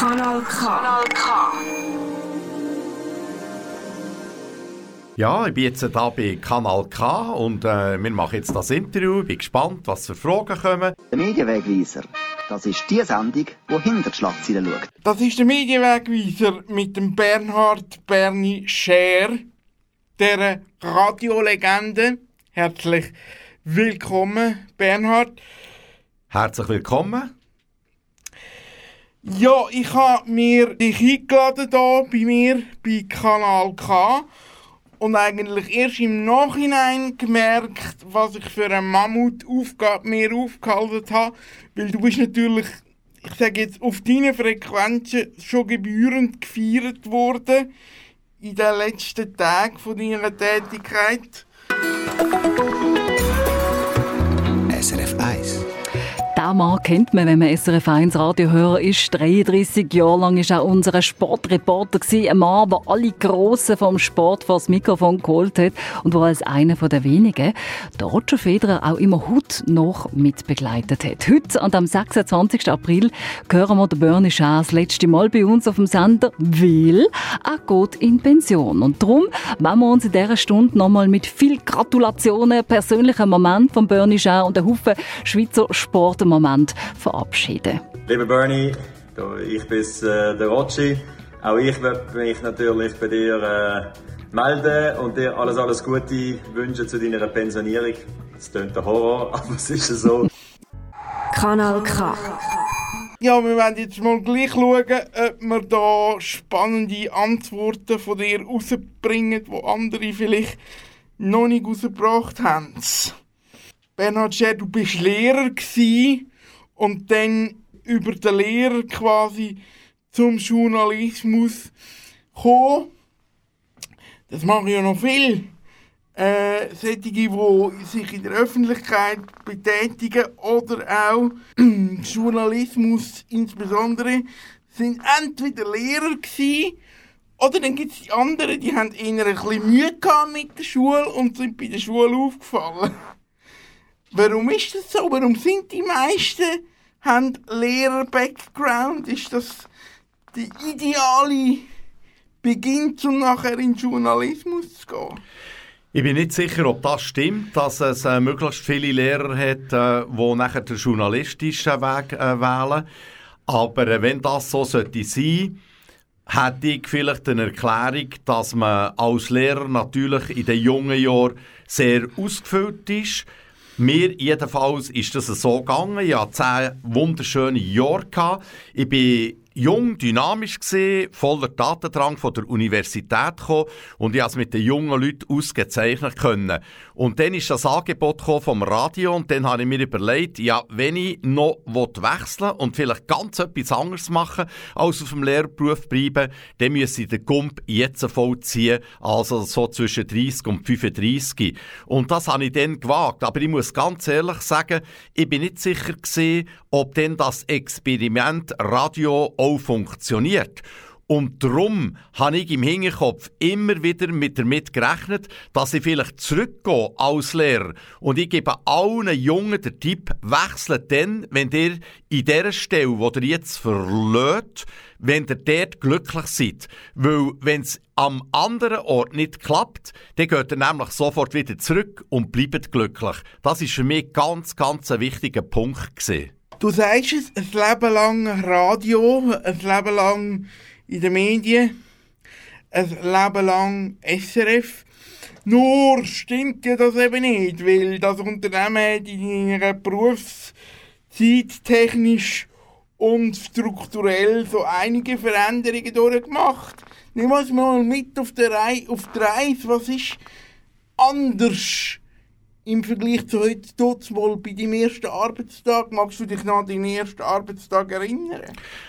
Kanal K. Kanal K. Ja, ich bin jetzt hier bei Kanal K und äh, wir machen jetzt das Interview. Ich bin gespannt, was für Fragen kommen. Der Medienwegweiser, das ist die Sendung, die hinter die Schlagzeilen schaut. Das ist der Medienwegweiser mit dem Bernhard Berni Scher, der Radiolegende. Herzlich willkommen, Bernhard. Herzlich willkommen. Ja, ich habe mir dich eingeladen hier bei mir bei Kanal K und eigentlich erst im Nachhinein gemerkt, was ich für eine Mammutaufgabe mir aufgehalten habe, weil du bist natürlich, ich sage jetzt, auf deinen Frequenzen schon gebührend gefeiert worden in den letzten Tagen von deiner Tätigkeit. SRF 1. Den Mann kennt man, wenn man SRF 1 Radiohörer ist. 33 Jahre lang war er unser Sportreporter. Ein Mann, der alle Grossen vom Sport vor das Mikrofon geholt hat und der als einer der wenigen der Roger Federer auch immer Hut noch mit begleitet hat. Heute, an dem 26. April, hören wir den Bernie Schaas das letzte Mal bei uns auf dem Sender, weil er geht in Pension. Und darum wollen wir uns in dieser Stunde nochmal mit viel Gratulationen, persönlichen Moment von Bernie Schaas und einem Haufen Schweizer Sport Moment verabschieden. Lieber Bernie, ich bin äh, der Rotschi. Auch ich möchte mich natürlich bei dir äh, melden und dir alles, alles Gute wünschen zu deiner Pensionierung. Das klingt der Horror, aber es ist so. Kanal K. Ja, wir werden jetzt mal gleich schauen, ob wir da spannende Antworten von dir rausbringen, die andere vielleicht noch nicht rausgebracht haben. Bernhard Scher, du bist Lehrer und dann über den Lehrer quasi zum Journalismus gekommen. Das machen ja noch viel. Äh, solche, die sich in der Öffentlichkeit betätigen oder auch Journalismus insbesondere, sind entweder Lehrer gewesen, oder dann gibt es die anderen, die haben eher ein bisschen Mühe mit der Schule und sind bei der Schule aufgefallen. Warum ist das so? Warum sind die meisten haben Lehrer-Background? Ist das der ideale Beginn, um nachher in Journalismus zu gehen? Ich bin nicht sicher, ob das stimmt, dass es äh, möglichst viele Lehrer hat, äh, die nachher den journalistischen Weg äh, wählen. Aber äh, wenn das so sollte sein, hätte ich vielleicht eine Erklärung, dass man als Lehrer natürlich in den jungen Jahren sehr ausgefüllt ist mir jedenfalls ist das so gegangen. Ich hatte zehn wunderschöne Jahre. Ich bin jung, dynamisch gesehen, voller Datendrang von der Universität gekommen und ich es mit den jungen Leuten ausgezeichnet können. Und dann ist das Angebot vom Radio und dann habe ich mir überlegt, ja, wenn ich noch wechseln und vielleicht ganz etwas anderes machen, als auf dem Lehrberuf bleiben, dann müsse ich den Gump jetzt vollziehen, also so zwischen 30 und 35. Und das habe ich dann gewagt. Aber ich muss ganz ehrlich sagen, ich bin nicht sicher gewesen, ob denn das Experiment Radio auch funktioniert. Und darum habe ich im Hinterkopf immer wieder mit damit gerechnet, dass ich vielleicht zurückgehe als Lehrer. Und ich gebe allen Jungen den Tipp, wechselt dann, wenn ihr in der Stelle, wo ihr jetzt verlässt, wenn ihr dort glücklich seid. Weil, wenn es am anderen Ort nicht klappt, dann geht ihr nämlich sofort wieder zurück und bleibt glücklich. Das ist für mich ganz, ganz ein wichtiger Punkt gewesen. Du sagst es, ein Leben lang Radio, ein Leben lang in den Medien, ein Leben lang SRF. Nur stimmt ja das eben nicht, weil das Unternehmen hat in ihrer Berufszeit technisch und strukturell so einige Veränderungen durchgemacht. Nimm uns mal mit auf der Reise. Was ist anders im Vergleich zu heute dort mal bei deinem ersten Arbeitstag, magst du dich noch an deinen ersten Arbeitstag erinnern?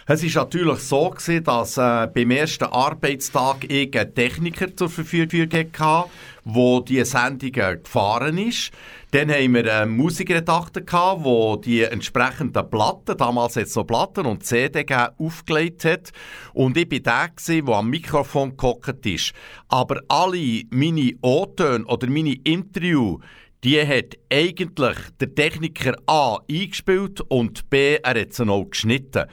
Es war natürlich so, gewesen, dass äh, beim ersten Arbeitstag ich einen Techniker zur Verfügung hatte, der diese Sendungen gefahren ist. Dann haben wir einen Musikredakteur gehabt, der die entsprechenden Platten, damals jetzt so Platten und CD aufgelegt hat. Und ich war der, der am Mikrofon gehockt ist. Aber alle meine O-Töne oder meine Interviews, die hat eigentlich der Techniker A eingespielt und B, er hat sie noch geschnitten.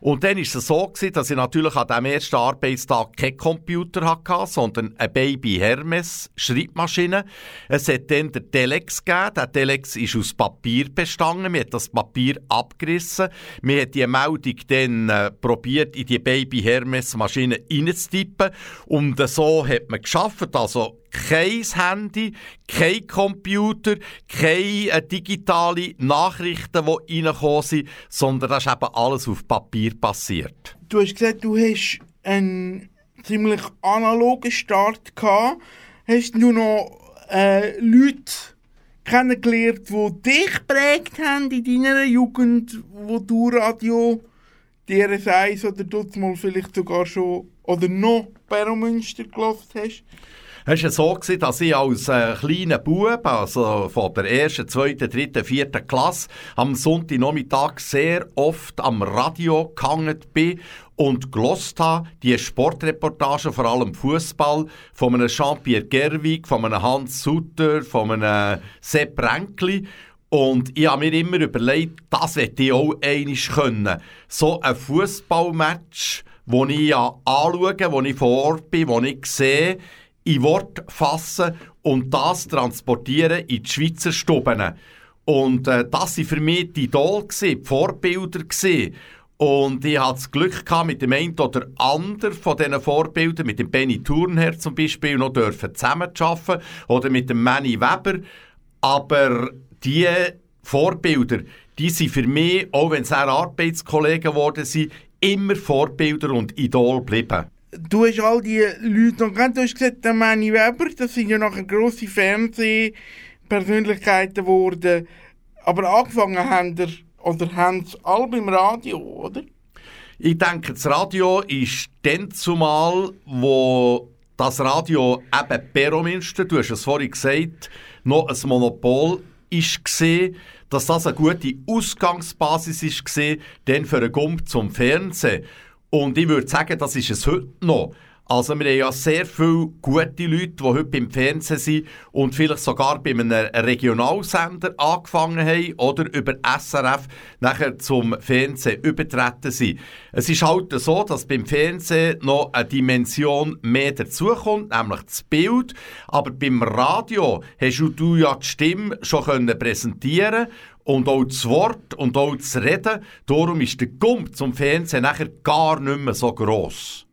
Und dann war es so, gewesen, dass ich natürlich an diesem ersten Arbeitstag keinen Computer hatte, sondern eine Baby Hermes Schreibmaschine. Es hat dann den Telex gegeben. Der Telex ist aus Papier bestanden. Man hat das Papier abgerissen. Man hat die Meldung dann äh, probiert, in die Baby Hermes Maschine reinzutippen. Und so hat man geschafft. Also kein Handy, kein Computer, keine äh, digitale Nachrichten, die reingekommen sind, sondern das ist eben alles auf Papier passiert. Du hast gesagt, du hast einen ziemlich analogen Start gehabt. Hast du noch äh, Leute kennengelernt, die dich geprägt haben in deiner Jugend, wo du Radio DRS1 oder dort mal vielleicht sogar schon oder noch Peromünster gelassen hast? Es war so, gewesen, dass ich als äh, kleiner Bub, also von der ersten, zweiten, dritten, vierten Klasse, am Sonntagnachmittag sehr oft am Radio gehangen bin und gelost habe, die Sportreportagen, vor allem Fußball, von einem Jean-Pierre Gerwig, von einem Hans Sutter, von einem Sepp Renkli. Und ich habe mir immer überlegt, das hätte ich auch einmal können. So ein Fußballmatch, wo ich ja anschaue, wo ich vor Ort bin, wo ich sehe, in Wort fassen und das transportieren in die Schweizer Stuben. Und äh, das waren für mich die Idole, die Vorbilder. Gewesen. Und ich hatte das Glück gehabt, mit dem einen oder anderen von diesen Vorbildern, mit dem Benny Thurnherr zum Beispiel, noch dürfen zusammenzuarbeiten oder mit dem Manny Weber. Aber die Vorbilder, die sind für mich, auch wenn auch Arbeitskollegen geworden sind, immer Vorbilder und Idol geblieben. Du hast all die Leute noch kennt. Du hast gesagt, der Manny Weber, das sind ja nachher grosse Fernsehpersönlichkeiten geworden. Aber angefangen haben der, oder haben sie alle beim Radio, oder? Ich denke, das Radio ist dann zumal, wo das Radio eben Peromünster, du hast es vorhin gesagt, noch ein Monopol ist gesehen, dass das eine gute Ausgangsbasis gesehen, dann für einen Gump zum Fernsehen. Und ich würde sagen, das ist es heute noch. Also wir haben ja sehr viele gute Leute, die heute beim Fernsehen sind und vielleicht sogar bei einem Regionalsender angefangen haben oder über SRF nachher zum Fernsehen übertreten sind. Es ist halt so, dass beim Fernsehen noch eine Dimension mehr dazukommt, nämlich das Bild. Aber beim Radio hast du ja die Stimme schon präsentieren und auch das Wort und auch das Reden. Darum ist der Gump zum Fernsehen nachher gar nicht mehr so gross.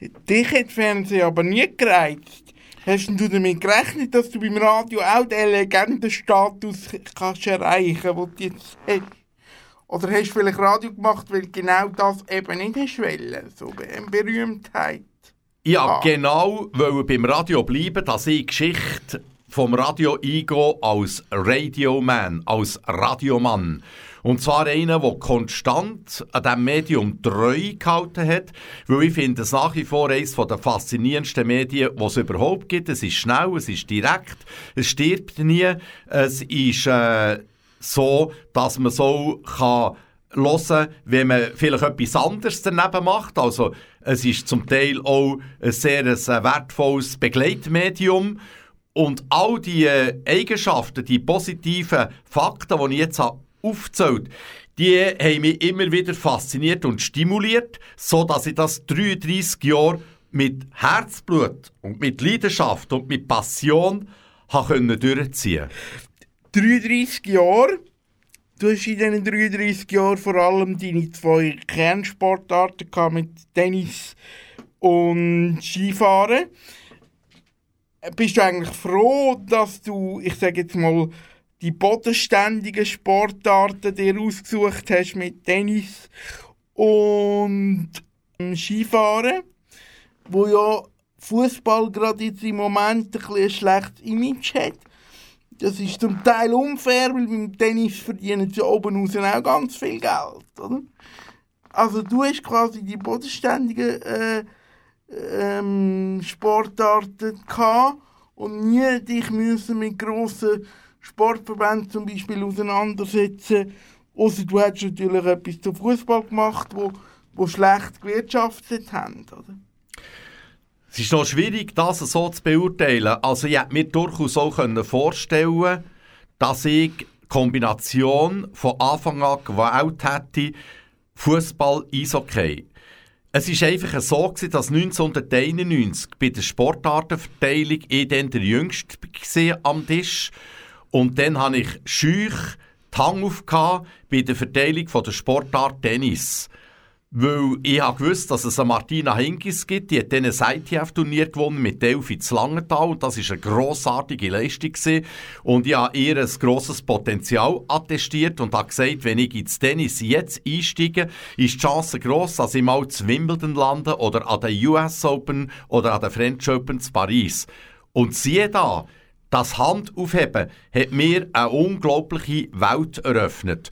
Dich hat Fernsehen aber nie gereizt. Hast du damit gerechnet, dass du beim Radio auch den Legendenstatus kannst erreichen kannst, den du jetzt hast? Oder hast du vielleicht Radio gemacht, weil genau das eben nicht hast wollen, so eine Berühmtheit? Ja, ah. genau, weil beim Radio bleiben, dass ich Geschichte vom Radio eingehe als Radioman, als Radiomann. Und zwar einer, der konstant an diesem Medium treu gehalten hat, weil ich finde es nach wie vor eines der faszinierendsten Medien, die es überhaupt gibt. Es ist schnell, es ist direkt, es stirbt nie, es ist äh, so, dass man so kann hören, wenn man vielleicht etwas anderes daneben macht. Also es ist zum Teil auch ein sehr ein wertvolles Begleitmedium. Und all die Eigenschaften, die positiven Fakten, die ich jetzt habe aufgezählt, die haben mich immer wieder fasziniert und stimuliert, so dass ich das 33 Jahre mit Herzblut und mit Leidenschaft und mit Passion habe durchziehen 33 Jahre? Du hast in diesen 33 Jahren vor allem deine zwei Kernsportarten gehabt mit Tennis und Skifahren. Bist du eigentlich froh, dass du, ich sage jetzt mal, die bodenständigen Sportarten dir ausgesucht hast mit Tennis und Skifahren, wo ja Fußball gerade jetzt im Moment ein, ein schlechtes Image hat. Das ist zum Teil unfair, weil beim Tennis verdienen sie oben raus auch ganz viel Geld, oder? Also du hast quasi die bodenständigen äh, ähm, Sportarten gehabt und nie dich müssen mit grossen Sportverbände zum Beispiel auseinandersetzen. Außer du hättest natürlich etwas zum Fußball gemacht, wo, wo schlecht gewirtschaftet haben. Oder? Es ist noch schwierig, das so zu beurteilen. Also ich hätte mir durchaus auch vorstellen dass ich die Kombination von Anfang an gewählt hätte, Fußball, Eishockey. Es ist einfach so, dass 1991 bei der Sportartenverteilung ich dann der Jüngste war am Tisch. Und dann hatte ich schüch die Hand auf bei der Verteilung von der Sportart Tennis. Weil ich habe gewusst, dass es eine Martina Hingis gibt, die hat dann ein ITF-Turnier gewonnen mit Delphi zu Langenthal und das war eine grossartige Leistung. Gewesen. Und ich habe ihr ein grosses Potenzial attestiert und habe gesagt, wenn ich ins Tennis jetzt einsteige, ist die Chance gross, dass ich mal zu Wimbledon lande oder an den US Open oder an den French Open zu Paris. Und siehe da, das Handaufheben hat mir eine unglaubliche Welt eröffnet.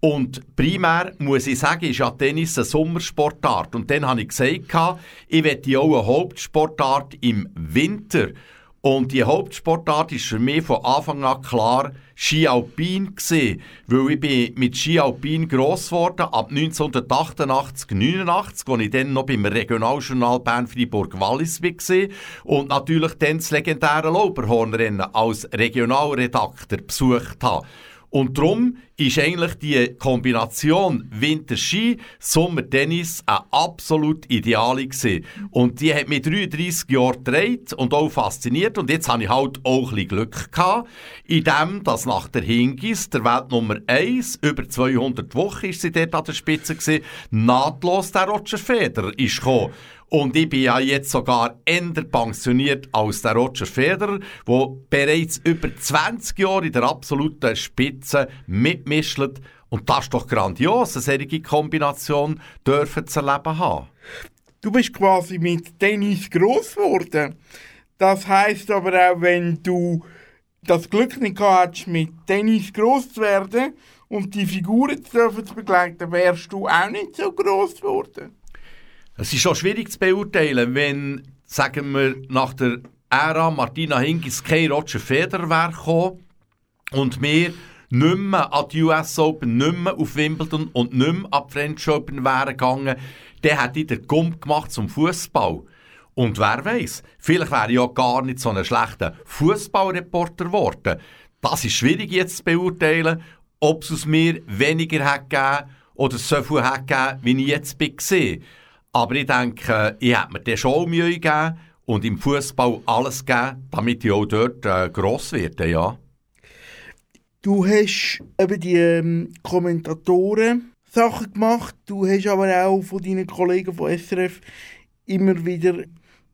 Und primär muss ich sagen, ist ja Tennis eine Sommersportart. Und dann habe ich gesagt, ich werde auch eine Hauptsportart im Winter. Und die Hauptsportart ist für mich von Anfang an klar Ski Alpin weil ich bin mit Ski Alpin gross geworden ab 1988, 89, als ich dann noch beim Regionaljournal Bern Fribourg Wallis war und natürlich dann das legendäre Lauberhornrennen als Regionalredakteur besucht habe. Und darum ist eigentlich die Kombination Winterski, Sommertennis eine absolut ideale gewesen. Und die hat mich 33 Jahre gedreht und auch fasziniert. Und jetzt habe ich halt auch ein bisschen Glück gehabt, in dem, dass nach der Hingis, der Welt Nummer 1, über 200 Wochen ist sie dort an der Spitze gewesen, nahtlos der Roger Federer ist gekommen. Und ich bin ja jetzt sogar änder pensioniert als der Roger Federer, der bereits über 20 Jahre in der absoluten Spitze mitmischt. Und das ist doch grandios, eine solche Kombination dürfen zu erleben haben. Du bist quasi mit Tennis groß geworden. Das heißt aber auch, wenn du das Glück nicht gehabt mit Tennis groß zu werden und die Figuren zu begleiten, wärst du auch nicht so groß geworden. Es ist schon schwierig zu beurteilen, wenn, sagen wir, nach der Ära Martina Hingis kein Roger Federer wäre gekommen und wir nicht mehr an die US Open, nicht mehr auf Wimbledon und nicht mehr an die French Open wären gegangen, dann hätte ich den Gump gemacht zum Fußball. Und wer weiß, vielleicht wäre ich ja gar nicht so ein schlechter Fußballreporter geworden. Das ist schwierig jetzt zu beurteilen, ob es aus mir weniger hätte gegeben oder so viel hätte gegeben, wie ich jetzt bin. Aber ich denke, ich hätte mir dann schon Mühe gegeben und im Fußball alles gegeben, damit ich auch dort äh, gross werde, ja. Du hast eben die ähm, Kommentatoren Sachen gemacht. Du hast aber auch von deinen Kollegen von SRF immer wieder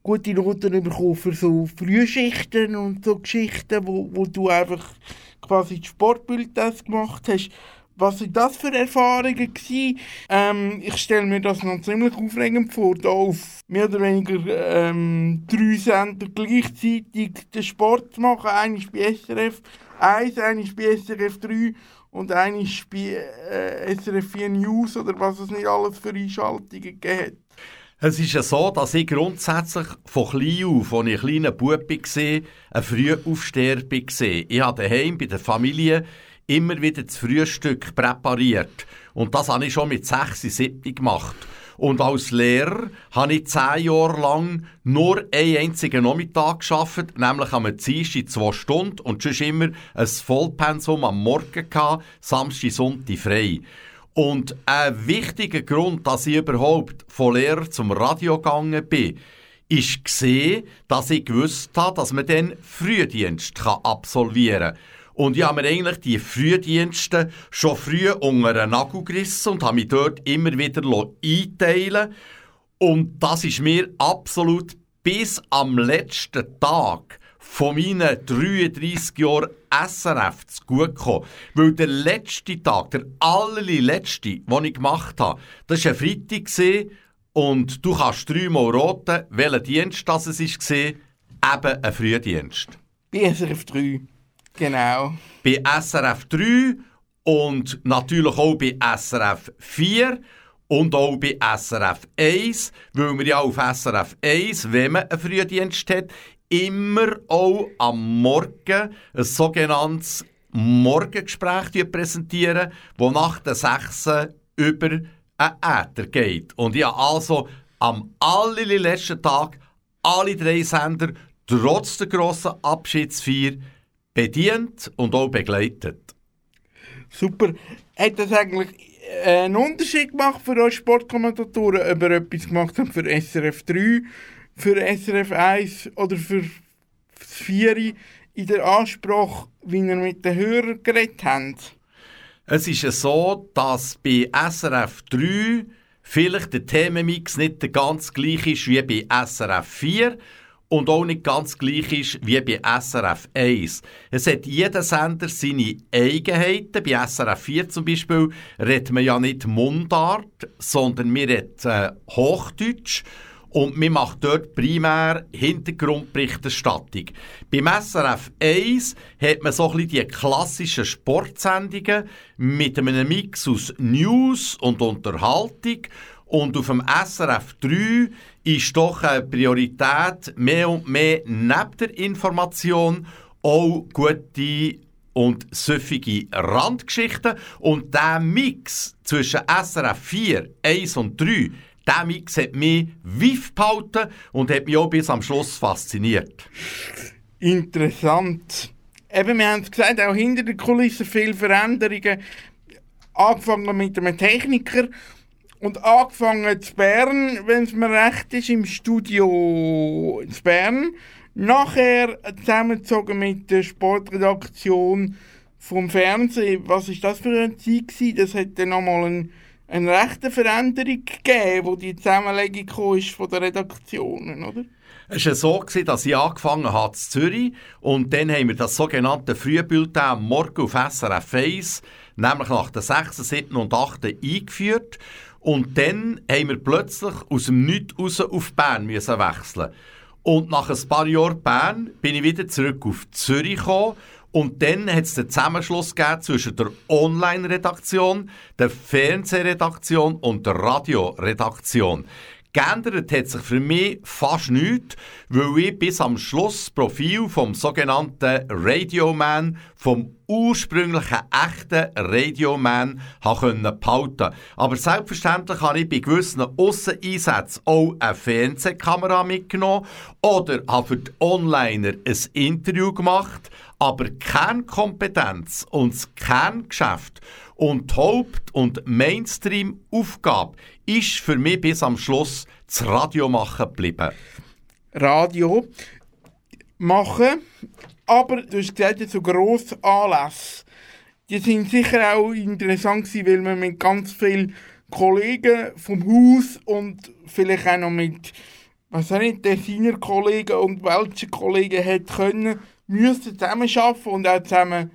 gute Noten bekommen für so Frühschichten und so Geschichten, wo, wo du einfach quasi das Sportbild gemacht hast. Was sind das für Erfahrungen gewesen? Ähm, ich stelle mir das noch ziemlich aufregend vor, da auf mehr oder weniger ähm, drei Sender gleichzeitig den Sport zu machen. Einer ist bei SRF 1, einer ist bei SRF 3 und einer ist bei äh, SRF 4 News oder was es nicht alles für Einschaltungen gegeben. Es ist ja so, dass ich grundsätzlich von klein auf, als ich ein kleiner Bub war, ein Frühaufsteher war. Ich habe daheim bei der Familie immer wieder das Frühstück präpariert. Und das habe ich schon mit 6, 7 gemacht. Und als Lehrer habe ich zehn Jahre lang nur einen einzigen Nachmittag geschafft, nämlich am Dienstag zwei Stunden und sonst immer ein Vollpensum am Morgen gehabt, Samstag, Sonntag frei. Und ein wichtiger Grund, dass ich überhaupt von Lehrer zum Radio gegangen bin, ist gesehen, dass ich gewusst habe, dass man dann Frühdienst absolvieren kann. Und ich habe mir eigentlich die Frühdienste schon früh unter einen Nagel gerissen und habe mich dort immer wieder einteilen Und das ist mir absolut bis am letzten Tag von meinen 33 Jahren SRF zu gut gekommen. Weil der letzte Tag, der allerletzte, den ich gemacht habe, das war ein Freitag und du kannst dreimal roten, welcher Dienst das war, eben ein Frühdienst. Bei SRF 3. Genau. Bei SRF 3 und natürlich auch bei SRF 4 und auch bei SRF 1, weil wir ja auf SRF 1, wenn man einen Frühdienst hat, immer auch am Morgen ein sogenanntes Morgengespräch präsentieren, das nach der 6 über einen Äther geht. Und ja, also am allerletzten Tag alle drei Sender trotz der grossen Abschiedsfeier bedient und auch begleitet. Super. Hat das eigentlich äh, einen Unterschied gemacht für euch Sportkommentatoren, ob ihr etwas gemacht habt für SRF 3, für SRF 1 oder für das 4 in der Ansprache, wie ihr mit den Hörern geredet habt? Es ist ja so, dass bei SRF 3 vielleicht der Themenmix nicht ganz gleich ist wie bei SRF 4 und auch nicht ganz gleich ist wie bei SRF 1. Es hat jeder Sender seine Eigenheiten. Bei SRF 4 zum Beispiel redet man ja nicht Mundart, sondern wir reden äh, Hochdeutsch. Und man macht dort primär Hintergrundberichterstattung. Beim SRF 1 hat man so ein bisschen die klassischen Sportsendungen mit einem Mix aus News und Unterhaltung. Und auf dem SRF 3 ist doch eine Priorität mehr und mehr neben der Information auch gute und süffige Randgeschichten. Und der Mix zwischen SRF 4, 1 und 3, der Mix hat mich wiff behalten und hat mich auch bis am Schluss fasziniert. Interessant. Eben, wir haben es gesagt, auch hinter den Kulissen viele Veränderungen. Angefangen mit einem Techniker und angefangen zu Bern, wenn es mir recht ist, im Studio in Bern. Nachher zusammengezogen mit der Sportredaktion vom Fernsehen. Was ist das für eine Zeit gewesen? Das hat dann nochmal ein, eine rechte Veränderung gegeben, wo die Zusammenlegung ist von den Redaktionen, oder? Es war so, dass ich angefangen habe in Zürich und dann haben wir das sogenannte Frühbulletin am Morgen auf SRF 1, nämlich nach den 6., 7. und 8. eingeführt. Und dann haben wir plötzlich aus dem Nichts raus auf Bern müssen wechseln. Und nach ein paar Jahren Bern bin ich wieder zurück auf Zürich gekommen. Und dann hat es den Zusammenschluss gegeben zwischen der Online-Redaktion, der Fernsehredaktion und der Radioredaktion. Geändert hat sich für mich fast nichts, weil ich bis am Schluss das Profil vom sogenannten Radioman, vom ursprünglichen echten Radioman, behalten. Aber selbstverständlich habe ich bei gewissen Ausseneinsätzen auch eine Fernsehkamera mitgenommen oder habe für die Onliner ein Interview gemacht, aber Kernkompetenz und das Kerngeschäft und die Haupt- und Mainstream-Aufgabe ist für mich bis am Schluss das Radio machen geblieben. Radio machen, aber du hast gesagt, so grosse Anlässe. Die sind sicher auch interessant gewesen, weil man mit ganz vielen Kollegen vom Haus und vielleicht auch noch mit, was auch nicht, Tessiner Kollegen und welschen Kollegen hätte können, müssen zusammen arbeiten und auch zusammen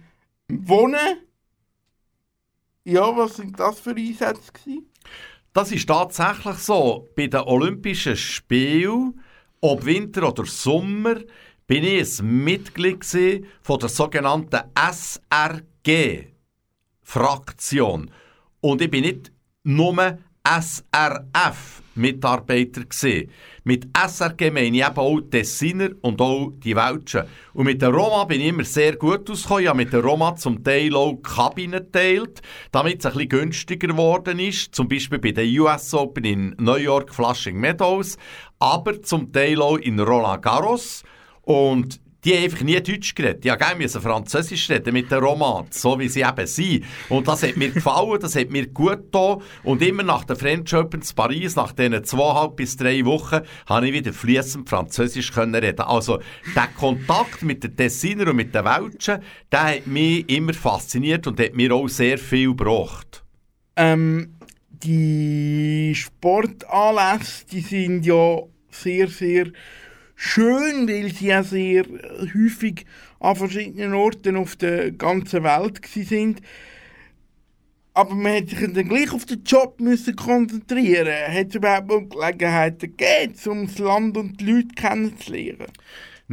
wohnen. Ja, was sind das für Einsätze gewesen? Das ist tatsächlich so. Bei den Olympischen Spielen, ob Winter oder Sommer, bin ich ein Mitglied von der sogenannten SRG-Fraktion. Und ich bin nicht nur SRF-Mitarbeiter gesehen. Mit SRG meine ich eben auch Tessiner und auch die Welschen. Und mit der Roma bin ich immer sehr gut ausgekommen. Ich habe mit der Roma zum Teil auch Kabinen geteilt, damit es ein bisschen günstiger geworden ist. Zum Beispiel bei den US Open in New York Flushing Meadows, aber zum Teil auch in Roland Garros. Und die haben einfach nie Deutsch geredet. Die gerne Französisch reden mit den Romans, so wie sie eben sind. Und das hat mir gefallen, das hat mir gut getan. Und immer nach der French Open in Paris, nach diesen zweieinhalb bis drei Wochen, habe ich wieder fließend Französisch können reden. Also, der Kontakt mit den Tessiner und mit den Welschen, der hat mich immer fasziniert und hat mir auch sehr viel gebracht. Ähm, die Sportanlässe, die sind ja sehr, sehr schön, weil sie ja sehr häufig an verschiedenen Orten auf der ganzen Welt sind. Aber man hätte sich dann gleich auf den Job müssen konzentrieren. Hat es überhaupt Gelegenheiten gegeben, um das Land und die Leute kennenzulernen?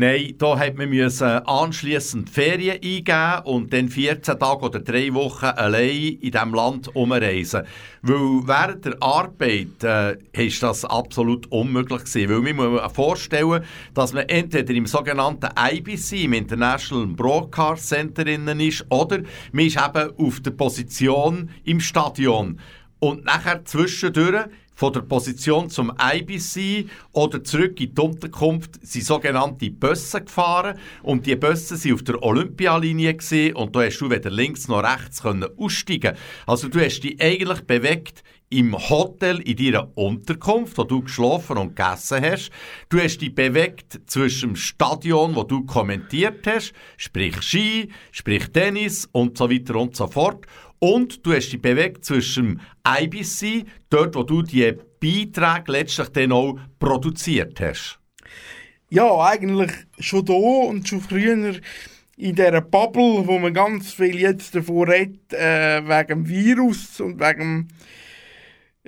Nein, da hat man müssen anschliessend Ferien eingeben und dann 14 Tage oder 3 Wochen allein in diesem Land umreisen. Weil während der Arbeit äh, ist das absolut unmöglich gewesen. Weil man muss vorstellen, dass man entweder im sogenannten IBC, im International Broadcast Center ist, oder man ist eben auf der Position im Stadion. Und nachher zwischendurch von der Position zum IBC oder zurück in die Unterkunft sind sogenannte Busse gefahren und die Busse sind auf der Olympialinie gesehen und da hast du weder links noch rechts können aussteigen. Also du hast dich eigentlich bewegt im Hotel in deiner Unterkunft, wo du geschlafen und gegessen hast. Du hast dich bewegt zwischen dem Stadion, wo du kommentiert hast, sprich Ski, sprich Tennis und so weiter und so fort. Und du hast dich bewegt zwischen IBC, dort, wo du die Beiträge letztlich dann auch produziert hast. Ja, eigentlich schon da und schon früher in dieser Bubble, wo man ganz viel jetzt davon redet, äh, wegen dem Virus und wegen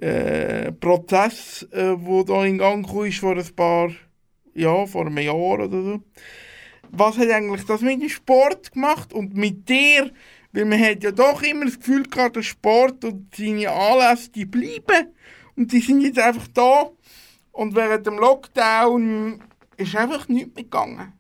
dem äh, Prozess, äh, wo da in Gang kam, vor ein paar, ja, vor einem Jahr oder so. Was hat eigentlich das mit dem Sport gemacht und mit dir? Weil man hat ja doch immer das Gefühl gehabt, der Sport und seine Anlässe, die bleiben. Und die sind jetzt einfach da. Und während dem Lockdown ist einfach nichts mehr gegangen.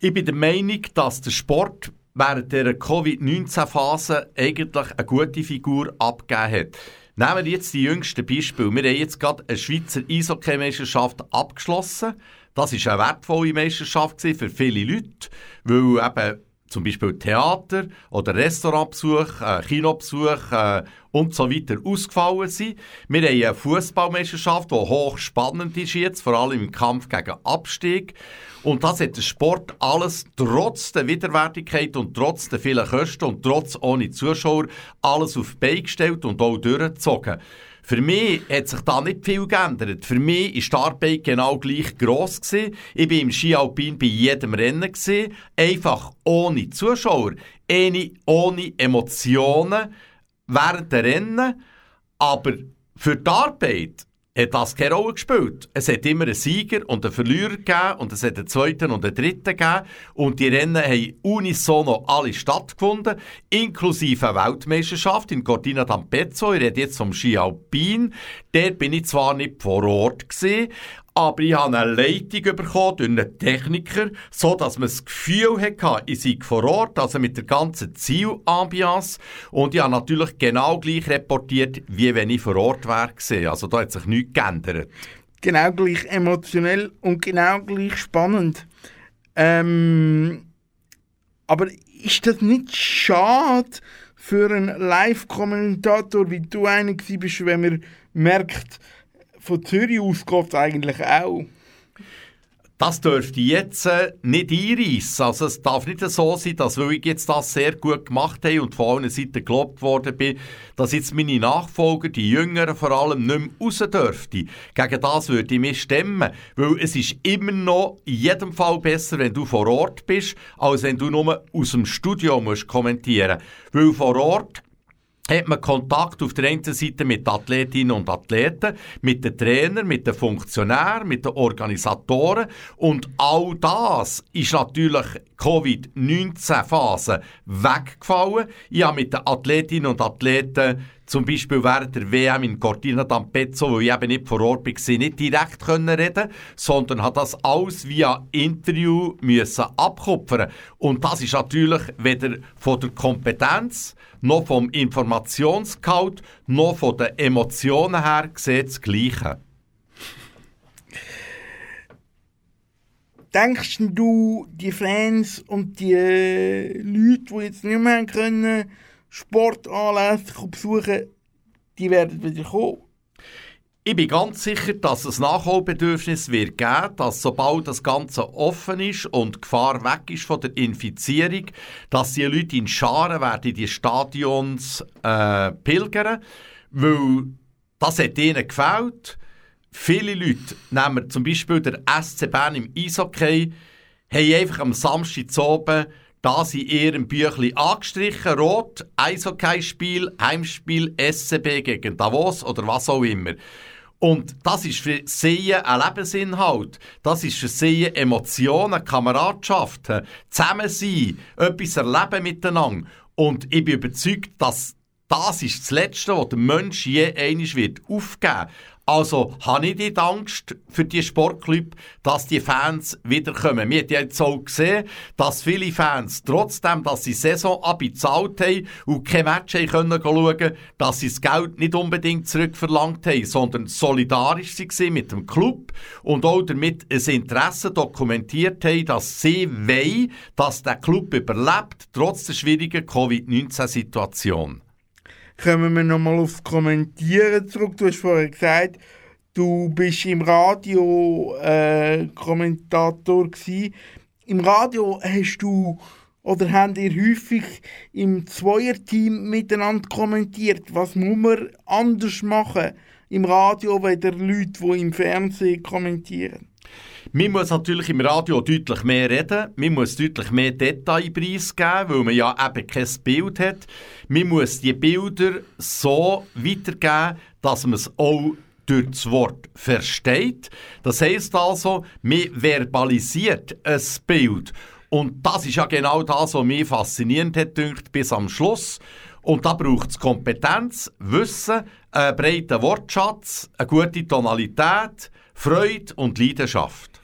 Ich bin der Meinung, dass der Sport während der Covid-19-Phase eigentlich eine gute Figur abgegeben hat. Nehmen wir jetzt die jüngsten Beispiele. Wir haben jetzt gerade eine Schweizer Eishockey-Meisterschaft abgeschlossen. Das war eine wertvolle Meisterschaft für viele Leute, weil eben zum Beispiel Theater oder Restaurantbesuch, äh, Kinobesuch äh, und so weiter ausgefallen sind. Wir haben eine Fußballmeisterschaft, die hochspannend ist jetzt, vor allem im Kampf gegen Abstieg. Und das hat der Sport alles trotz der Widerwärtigkeit und trotz der vielen Kosten und trotz ohne Zuschauer alles auf die Beine gestellt und auch durchgezogen. Für mich hat sich da nicht viel geändert. Für mich war die Arbeit genau gleich gross. Gewesen. Ich war im Ski Alpin bei jedem Rennen. Gewesen. Einfach ohne Zuschauer, ohne Emotionen während der Rennen. Aber für die Arbeit hat das keine Rolle gespielt. Es hat immer einen Sieger und einen Verlierer gegeben und es hat einen zweiten und einen dritten gegeben und die Rennen haben unisono alle stattgefunden, inklusive eine Weltmeisterschaft in Cortina d'Ampezzo. Ich rede jetzt vom Ski Alpin. Dort bin ich zwar nicht vor Ort gewesen, aber ich habe eine Leitung durch einen Techniker, so dass man das Gefühl hatte, ich sei vor Ort, also mit der ganzen Zielambiance. Und ich habe natürlich genau gleich reportiert, wie wenn ich vor Ort wäre. Also da hat sich nichts geändert. Genau gleich emotionell und genau gleich spannend. Ähm, aber ist das nicht schade für einen Live-Kommentator, wie du einer bist, wenn man merkt, von Zürich aus geht es eigentlich auch. Das dürfte jetzt äh, nicht einreissen. Also es darf nicht so sein, dass weil ich jetzt das sehr gut gemacht habe und von allen Seiten gelobt worden bin, dass jetzt meine Nachfolger, die Jüngeren vor allem, nicht mehr raus dürften. Gegen das würde ich mich stemmen. Weil es ist immer noch in jedem Fall besser, wenn du vor Ort bist, als wenn du nur aus dem Studio musst kommentieren musst. Weil vor Ort hat man Kontakt auf der einen Seite mit Athletinnen und Athleten, mit den Trainern, mit den Funktionären, mit den Organisatoren und all das ist natürlich Covid-19-Phase weggefallen. Ich habe mit den Athletinnen und Athleten zum Beispiel während der WM in Cortina d'Ampezzo, wo ich eben nicht vor Ort war, nicht direkt können reden sondern hat das alles via Interview müssen abkupfern. Und das ist natürlich weder von der Kompetenz, noch vom Informationsgehalt, noch von den Emotionen her gesehen das Gleiche. Denkst du, die Fans und die Leute, die jetzt nicht mehr können, Sportanlässe besuchen, die werden wieder kommen. Ich bin ganz sicher, dass es Nachholbedürfnis wird geben, dass sobald das Ganze offen ist und die Gefahr weg ist von der Infizierung, dass die Leute in Scharen werden die Stadions äh, pilgern, weil das hat ihnen gefällt. Viele Leute, nehmen zum Beispiel der SC Bern im Eishockey, haben einfach am Samstag oben das in ihrem Büchlein angestrichen, rot, Eishockeyspiel, Heimspiel, SCB gegen Davos oder was auch immer. Und das ist für sie ein Lebensinhalt. Das ist für sie Emotionen, Kameradschaften, zusammen sein, etwas erleben miteinander. Und ich bin überzeugt, dass das ist das Letzte, was der Mensch je einmal wird aufgeben also habe ich nicht Angst für die Sportclub, dass die Fans wiederkommen. Wir haben jetzt auch gesehen, dass viele Fans, trotzdem, dass sie Saison abbezahlt haben und kein Match schauen, dass sie das Geld nicht unbedingt zurückverlangt haben, sondern solidarisch waren mit dem Club und auch damit ein Interesse dokumentiert haben, dass sie wollen, dass der Club überlebt, trotz der schwierigen Covid-19-Situation kommen wir nochmal aufs Kommentieren zurück. Du hast vorher gesagt, du bist im Radio äh, Kommentator gewesen. Im Radio hast du oder habt ihr häufig im Zweierteam miteinander kommentiert? Was muss man anders machen im Radio, als Leute, die im Fernsehen kommentieren? Man muss natürlich im Radio deutlich mehr reden, man muss deutlich mehr Detailpreis geben, weil man ja eben kein Bild hat. Man muss die Bilder so weitergeben, dass man es auch durch das Wort versteht. Das heisst also, man verbalisiert ein Bild. Und das ist ja genau das, was mich faszinierend hat, dünkt, bis am Schluss. Und da braucht es Kompetenz, Wissen, einen breiten Wortschatz, eine gute Tonalität, Freude und Leidenschaft.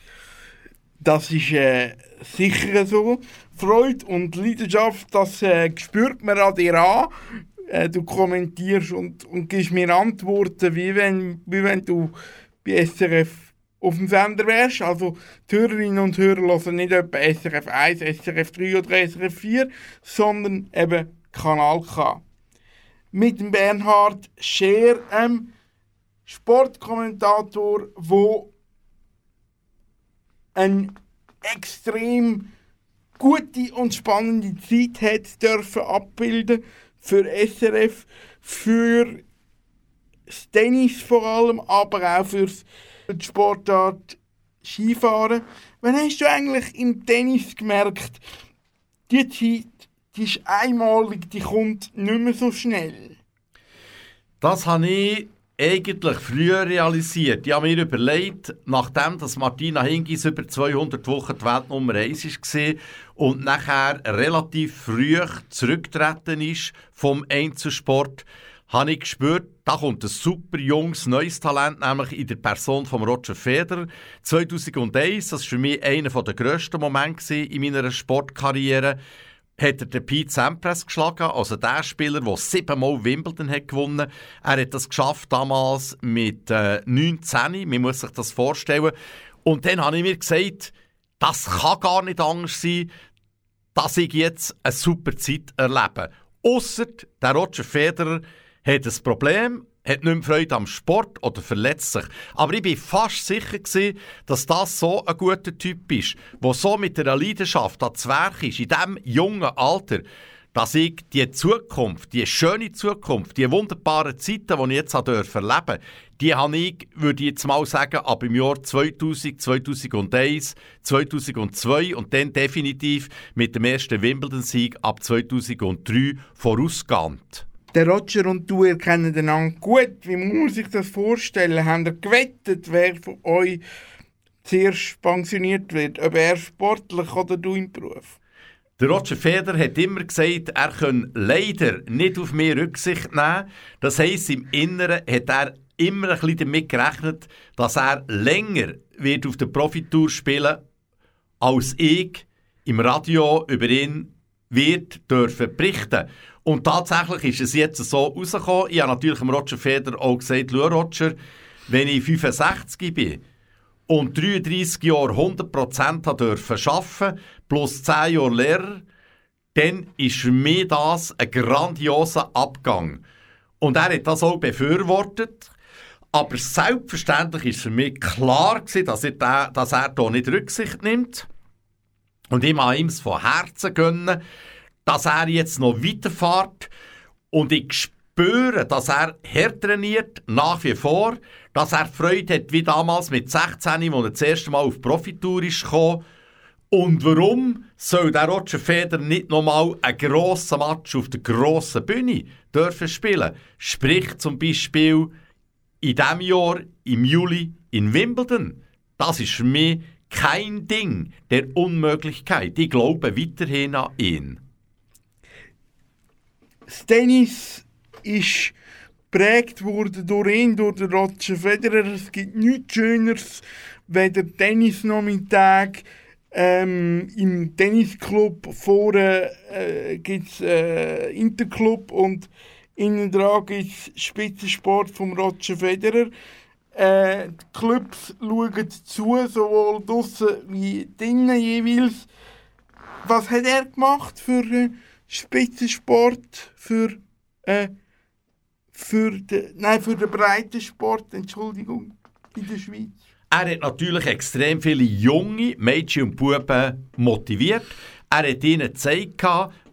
Das ist äh, sicher so. Freude und Leidenschaft, das äh, spürt man an dir an. Äh, du kommentierst und, und gibst mir Antworten, wie wenn, wie wenn du bei SRF auf dem Sender wärst. Also die Hörerinnen und Hörer hören nicht etwa SRF 1, SRF 3 oder SRF 4, sondern eben Kanal K. Mit dem Bernhard Scher, ähm, Sportkommentator, der eine extrem gute und spannende Zeit hat dürfen abbilden für SRF, für das Tennis vor allem, aber auch für die Sportart Skifahren. Wann hast du eigentlich im Tennis gemerkt, die Zeit, die ist einmalig, die kommt nicht mehr so schnell? Das habe ich eigentlich früher realisiert. Ich habe mir überlegt, nachdem dass Martina Hingis über 200 Wochen die Weltnummer 1 war und nachher relativ früh zurückgetreten ist vom Einzelsport, habe ich gespürt, da kommt ein super junges, neues Talent, nämlich in der Person von Roger Federer. 2001, das war für mich einer der grössten Momente in meiner Sportkarriere hat er den Pete Sampras geschlagen, also der Spieler, der siebenmal Wimbledon hat gewonnen. Er hat das geschafft damals mit äh, 19, man muss sich das vorstellen. Und dann habe ich mir gesagt, das kann gar nicht Angst sein, dass ich jetzt eine super Zeit erlebe. Ausser der Roger Federer hat ein Problem, hat nicht mehr Freude am Sport oder verletzt sich. Aber ich bin fast sicher gewesen, dass das so ein guter Typ ist, der so mit einer Leidenschaft ans Werk ist, in diesem jungen Alter, dass ich die Zukunft, die schöne Zukunft, die wunderbaren Zeiten, die ich jetzt erleben durfte, die habe ich, würde ich jetzt mal sagen, ab im Jahr 2000, 2001, 2002 und dann definitiv mit dem ersten Wimbledon-Sieg ab 2003 vorausgehend. Der Roger und du ihr kennen einander gut. Wie muss sich das vorstellen? Haben ihr gewettet, wer von euch zuerst pensioniert wird? Ob er sportlich oder du im Beruf? Der Roger Federer hat immer gesagt, er könne leider nicht auf mich Rücksicht nehmen. Das heisst, im Inneren hat er immer ein bisschen damit gerechnet, dass er länger wird auf der Profitour spielen als ich im Radio über ihn wird dürfen berichten. Und tatsächlich ist es jetzt so rausgekommen. Ich habe natürlich dem Roger Federer auch gesagt, schau Roger, wenn ich 65 bin und 33 Jahre 100% dürfen arbeiten, plus 10 Jahre Lehrer, dann ist mich das ein grandioser Abgang. Und er hat das auch befürwortet. Aber selbstverständlich ist für mich klar dass er, da, dass er da nicht Rücksicht nimmt. Und ich mag ihm von Herzen gönnen, dass er jetzt noch weiterfährt und ich spüre, dass er hart trainiert, nach wie vor, dass er Freude hat, wie damals mit 16, als er das erste Mal auf Profitour gekommen. Und warum soll der Roger Federer nicht nochmal einen grossen Match auf der grossen Bühne dürfen spielen? Sprich zum Beispiel in diesem Jahr, im Juli, in Wimbledon. Das ist für mich kein Ding der Unmöglichkeit. Ich glaube weiterhin an ihn das Tennis ist geprägt worden durch ihn, durch den Roger Federer. Es gibt nichts Schöneres, wenn der Tennisnachmittag ähm, im Tennisclub vorne äh, gibt es äh, Interclub und innen dran gibt es Spitzensport vom Roger Federer. Äh, die Clubs schauen zu, sowohl draussen wie drinnen jeweils. Was hat er gemacht für äh, Spitzensport, für, äh, für, den, nein, für den Breitensport, Entschuldigung, in der Schweiz? Er hat natürlich extrem viele junge Mädchen und Buben motiviert. Er hat ihnen gezeigt,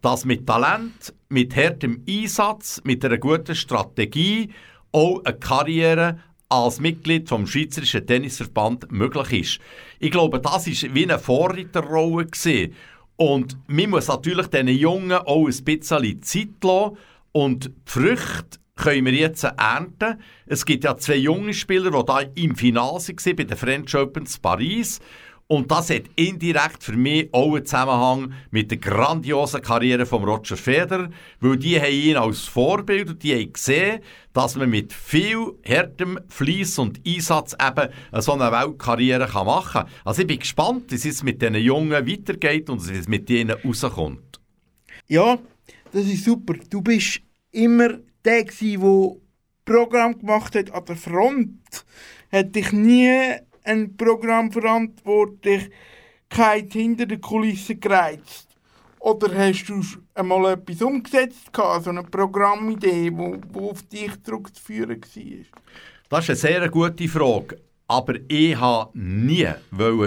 dass mit Talent, mit hartem Einsatz, mit einer guten Strategie auch eine Karriere als Mitglied vom Schweizerischen Tennisverband möglich ist. Ich glaube, das war wie eine Vorreiterrolle. Gewesen. Und man muss natürlich diesen Jungen auch ein bisschen Zeit lassen und die Früchte können wir jetzt ernten. Es gibt ja zwei junge Spieler, die da im Finale waren bei den French Open in Paris. Und das hat indirekt für mich auch einen Zusammenhang mit der grandiosen Karriere von Roger Federer, weil die haben ihn als Vorbild und die haben gesehen, dass man mit viel härtem Fleiss und Einsatz eben so eine Weltkarriere machen kann. Also ich bin gespannt, wie es mit diesen Jungen weitergeht und wie es mit ihnen rauskommt. Ja, das ist super. Du bist immer der der Programm gemacht hat an der Front, hat dich nie ein Programmverantwortlichkeit hinter der Kulisse gereizt. Oder hast du einmal etwas umgesetzt, so eine Programmidee, die auf dich zurückzuführen war? Das ist eine sehr gute Frage. Aber ich wollte nie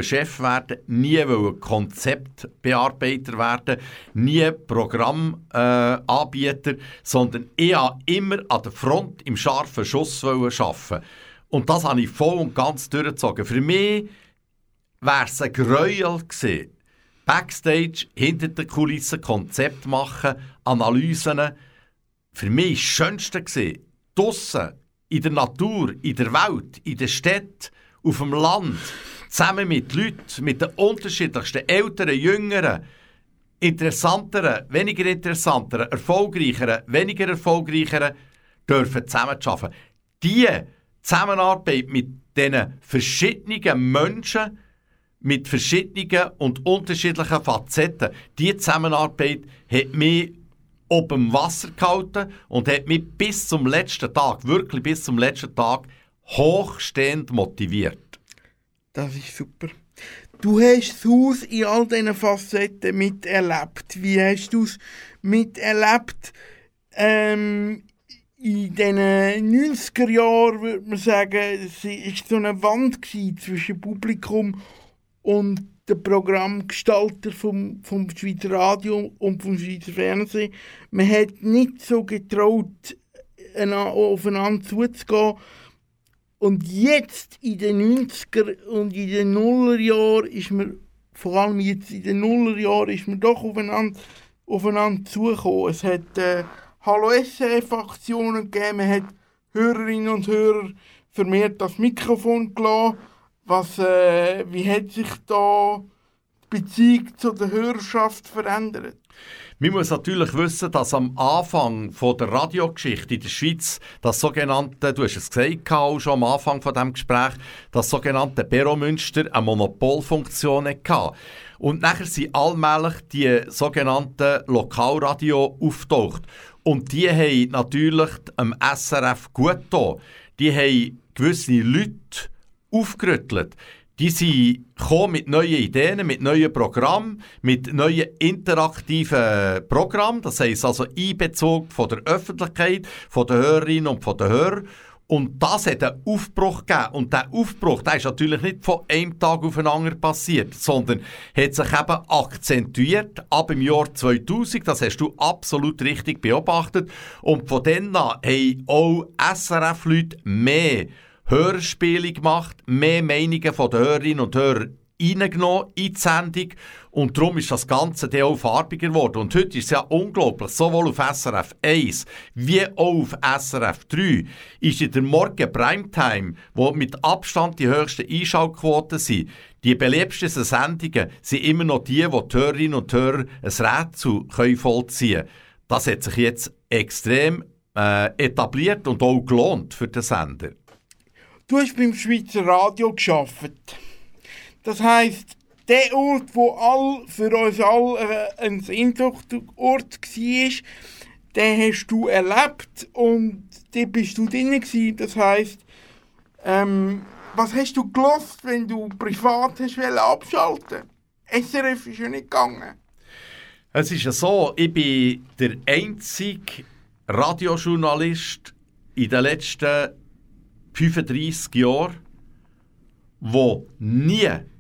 Chef werden, nie Konzeptbearbeiter werden, nie Programmanbieter, äh, sondern ich wollte immer an der Front im scharfen Schuss arbeiten. Und das habe ich voll und ganz durchgezogen. Für mich wäre es ein Gräuel gewesen, Backstage, hinter den Kulissen Konzept machen, Analysen. Für mich war das Schönste, gewesen, draussen, in der Natur, in der Welt, in der Stadt, auf dem Land, zusammen mit Leuten, mit den unterschiedlichsten Älteren, Jüngeren, interessanteren, weniger interessanteren, erfolgreicheren, weniger erfolgreicheren, dürfen zusammen arbeiten. Diese Zusammenarbeit mit diesen verschiedenen Menschen, mit verschiedenen und unterschiedlichen Facetten, diese Zusammenarbeit hat mich ob dem Wasser gehalten und hat mich bis zum letzten Tag, wirklich bis zum letzten Tag, hochstehend motiviert. Das ist super. Du hast das Haus in all diesen Facetten miterlebt. Wie hast du es miterlebt? Ähm, in den 90er Jahren würde man sagen, es war so eine Wand zwischen Publikum und der Programmgestalter vom, vom Schweizer Radio und vom Schweizer Fernsehen. Man hat nicht so getraut, aufeinander zuzugehen. Und jetzt in den 90er und in den Nullerjahren ist man, vor allem jetzt in den Nullerjahren, ist man doch aufeinander, aufeinander zugekommen. Es hat äh, Hallo SRF-Aktionen gegeben, man hat Hörerinnen und Hörer vermehrt das Mikrofon gelassen was, äh, wie hat sich da die Beziehung zu der Hörerschaft verändert? Man muss natürlich wissen, dass am Anfang von der Radiogeschichte in der Schweiz das sogenannte, du hast es gesagt auch schon am Anfang von dem Gespräch, das sogenannte Beromünster eine Monopolfunktion hatte. Und nachher sind allmählich die sogenannten Lokalradio auftaucht. Und die haben natürlich am SRF gut getan. Die haben gewisse Leute aufgerüttelt. Die sind mit neuen Ideen, mit neuen Programmen, mit neuen interaktiven Programmen. Das heisst also Einbezug von der Öffentlichkeit, von den Hörerinnen und von den Hörern. Und das hat einen Aufbruch gegeben. Und der Aufbruch, der ist natürlich nicht von einem Tag auf den anderen passiert, sondern hat sich eben akzentuiert ab dem Jahr 2000. Das hast du absolut richtig beobachtet. Und von dann an haben auch SRF-Leute mehr Hörspiele gemacht, mehr Meinungen von den Hörerinnen und Hörern reingenommen in die Sendung und darum ist das Ganze dann auch farbiger geworden. Und heute ist es ja unglaublich, sowohl auf SRF 1 wie auch auf SRF 3 ist in der Morgen Primetime, wo mit Abstand die höchsten Einschaltquoten sind, die beliebtesten Sendungen sind immer noch die, wo die Hörerinnen und Hörer ein Rätsel vollziehen können. Das hat sich jetzt extrem äh, etabliert und auch gelohnt für den Sender. Du hast beim Schweizer Radio geschafft. Das heisst, der Ort, wo all für uns alle äh, ein Sehnsuchtsort war, den hast du erlebt und dort bist du drin gewesen. Das heisst, ähm, was hast du gelost, wenn du privat hast abschalten? SRF ist ja nicht gegangen. Es ist ja so, ich bin der einzige Radiojournalist in den letzten 35 Jahren, der nie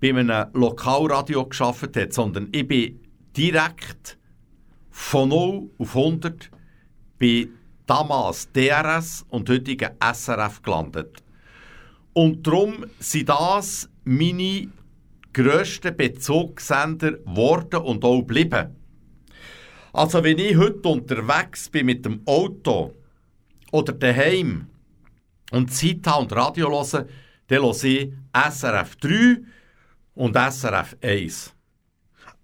bei einem Lokalradio geschafft hat, sondern ich bin direkt von 0 auf 100 bei damals DRS und heutigen SRF gelandet. Und darum sind das meine grössten Bezugssender geworden und auch geblieben. Also wenn ich heute unterwegs bin mit dem Auto oder daheim und Zeit habe und Radio höre, dann höre ich SRF 3 und SRF 1.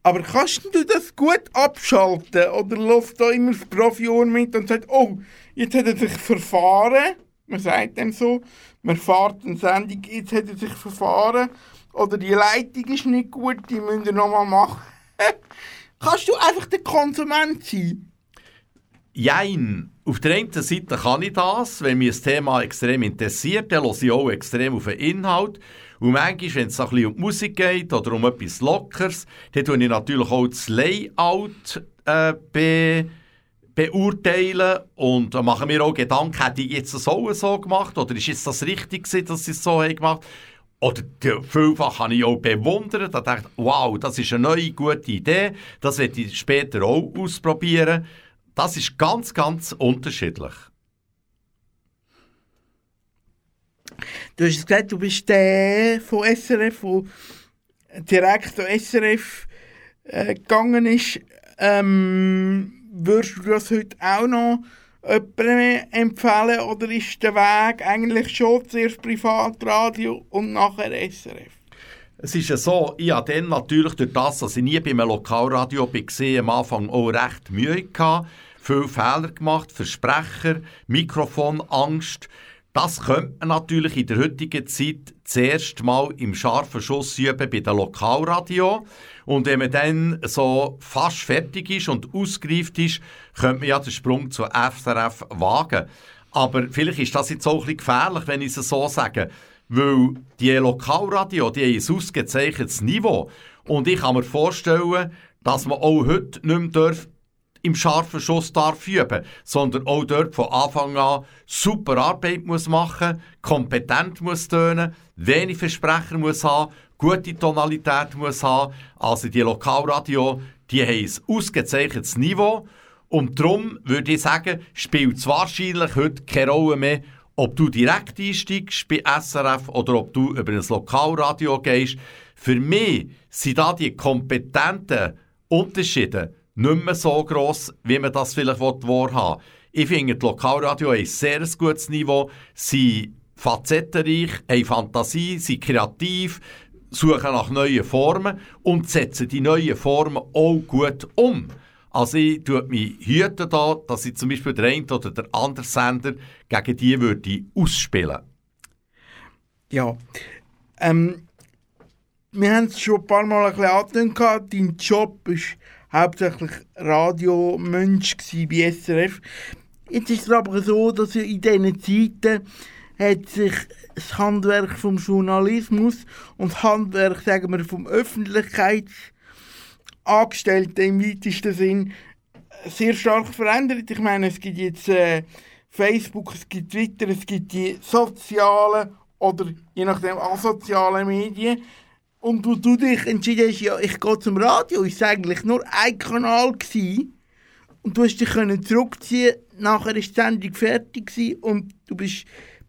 Aber kannst du das gut abschalten? Oder läuft da immer das Profiohr mit und sagt, oh, jetzt hat er sich verfahren? Man sagt dem so, man fährt eine Sendung, jetzt hat er sich verfahren. Oder die Leitung ist nicht gut, die müsst ihr nochmal machen. kannst du einfach der Konsument sein? Jein. Auf der einen Seite kann ich das, wenn mich das Thema extrem interessiert, dann höre ich auch extrem auf den Inhalt. Und manchmal, wenn es um die Musik geht oder um etwas Lockeres, dann tue ich natürlich auch das Layout äh, be beurteilen und mache mir auch Gedanken, hätte ich jetzt das auch so gemacht oder ist jetzt das richtig gewesen, dass ich es so gemacht habe? Oder vielfach habe ich auch bewundert, da dachte wow, das ist eine neue, gute Idee, das werde ich später auch ausprobieren. Das ist ganz, ganz unterschiedlich. Du hast gesagt, du bist der von SRF, der direkt an SRF äh, gegangen ist. Ähm, würdest du das heute auch noch jemandem empfehlen oder ist der Weg eigentlich schon zuerst Privatradio und nachher SRF? Es ist ja so, ich hatte dann natürlich durch das, dass ich nie bei einem Lokalradio war, am Anfang auch recht Mühe gehabt, viele Fehler gemacht, Versprecher, Mikrofonangst. Das könnte man natürlich in der heutigen Zeit zuerst mal im scharfen Schuss üben bei den Lokalradio. Und wenn man dann so fast fertig ist und ausgereift ist, könnte man ja den Sprung zur FSRF wagen. Aber vielleicht ist das jetzt auch ein bisschen gefährlich, wenn ich es so sage. Weil die Lokalradio, die haben ein ausgezeichnetes Niveau. Und ich kann mir vorstellen, dass man auch heute nicht mehr darf im scharfen Schuss darf üben, sondern auch dort von Anfang an super Arbeit muss machen, kompetent muss tönen, wenig Versprecher muss haben, gute Tonalität muss haben. Also die Lokalradio, die haben ein ausgezeichnetes Niveau und darum würde ich sagen, spielt es wahrscheinlich heute keine Rolle mehr, ob du direkt einsteigst bei SRF oder ob du über ein Lokalradio gehst. Für mich sind da die kompetenten Unterschiede nicht mehr so gross, wie man das vielleicht wahrhaben will. Ich finde, die Lokalradio ein sehr gutes Niveau, sie facettenreich, haben Fantasie, sind kreativ, suchen nach neuen Formen und setzen die neuen Formen auch gut um. Also ich tue mich hüten da, dass ich zum Beispiel der eine oder der andere Sender gegen die würde ausspielen. Ja, ähm, wir haben es schon ein paar Mal ein bisschen angetönt, dein Job war hauptsächlich Radiomensch bei SRF. Jetzt ist es aber so, dass in diesen Zeiten hat sich das Handwerk vom Journalismus und das Handwerk, sagen wir, vom Öffentlichkeitsangestellten im weitesten Sinn sehr stark verändert. Ich meine, es gibt jetzt äh, Facebook, es gibt Twitter, es gibt die sozialen oder je nachdem asozialen Medien. Und wo du dich entschieden hast, ja, ich gehe zum Radio, ist eigentlich nur ein Kanal gewesen. Und du hast dich können zurückziehen, nachher ist die Sendung fertig gewesen und du bist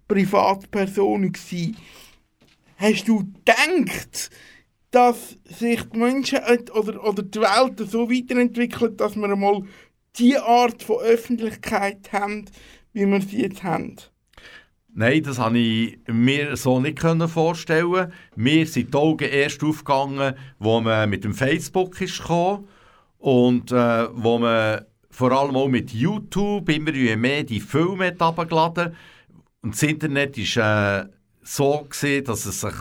Privatperson gewesen. Hast du gedacht, dass sich die Menschen oder, oder die Welt so weiterentwickelt, dass wir einmal die Art von Öffentlichkeit haben, wie wir sie jetzt haben? Nein, das konnte ich mir so nicht vorstellen. Mir sind die Augen erst aufgegangen, wo man mit dem Facebook gekommen und äh, wo man vor allem auch mit YouTube immer mehr die Filme heruntergeladen. Und das Internet war äh, so, gewesen, dass es sich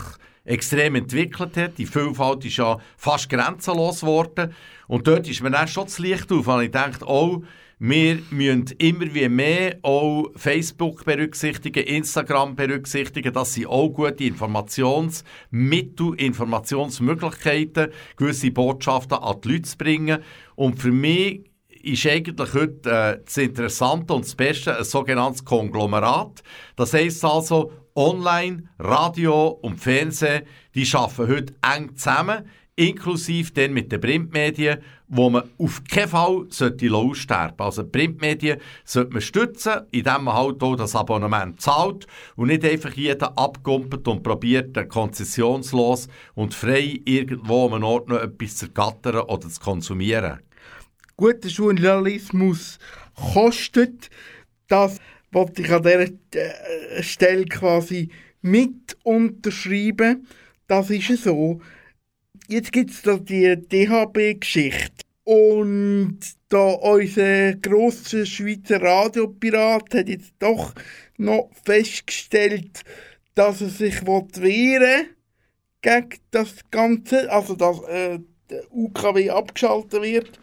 extrem entwickelt hat. Die Vielfalt ist ja fast grenzenlos geworden. Und dort ist mir dann schon das Licht auf, weil ich dachte, oh, wir müssen immer wie mehr auch Facebook berücksichtigen, Instagram berücksichtigen. Das sind auch gute Informationsmittel, Informationsmöglichkeiten, gewisse Botschaften an die Leute zu bringen. Und für mich ist eigentlich heute äh, das Interessante und das Beste ein sogenanntes Konglomerat. Das heisst also, Online, Radio und Fernsehen, die arbeiten heute eng zusammen inklusive dann mit den Printmedien, wo man auf keinen Fall sollte aussterben sollte. Also die Printmedien sollte man stützen, indem man halt auch das Abonnement zahlt und nicht einfach jeder abkumpelt und probiert, konzessionslos und frei irgendwo an einem Ort noch etwas zu ergattern oder zu konsumieren. Guter Journalismus kostet, das wollte ich an dieser äh, Stelle quasi mit unterschreiben. Das ist so jetzt gibt es die DHB-Geschichte. Und da unser grosser Schweizer Radiopirat hat jetzt doch noch festgestellt, dass er sich wehren gegen das Ganze, also dass äh, der UKW abgeschaltet wird.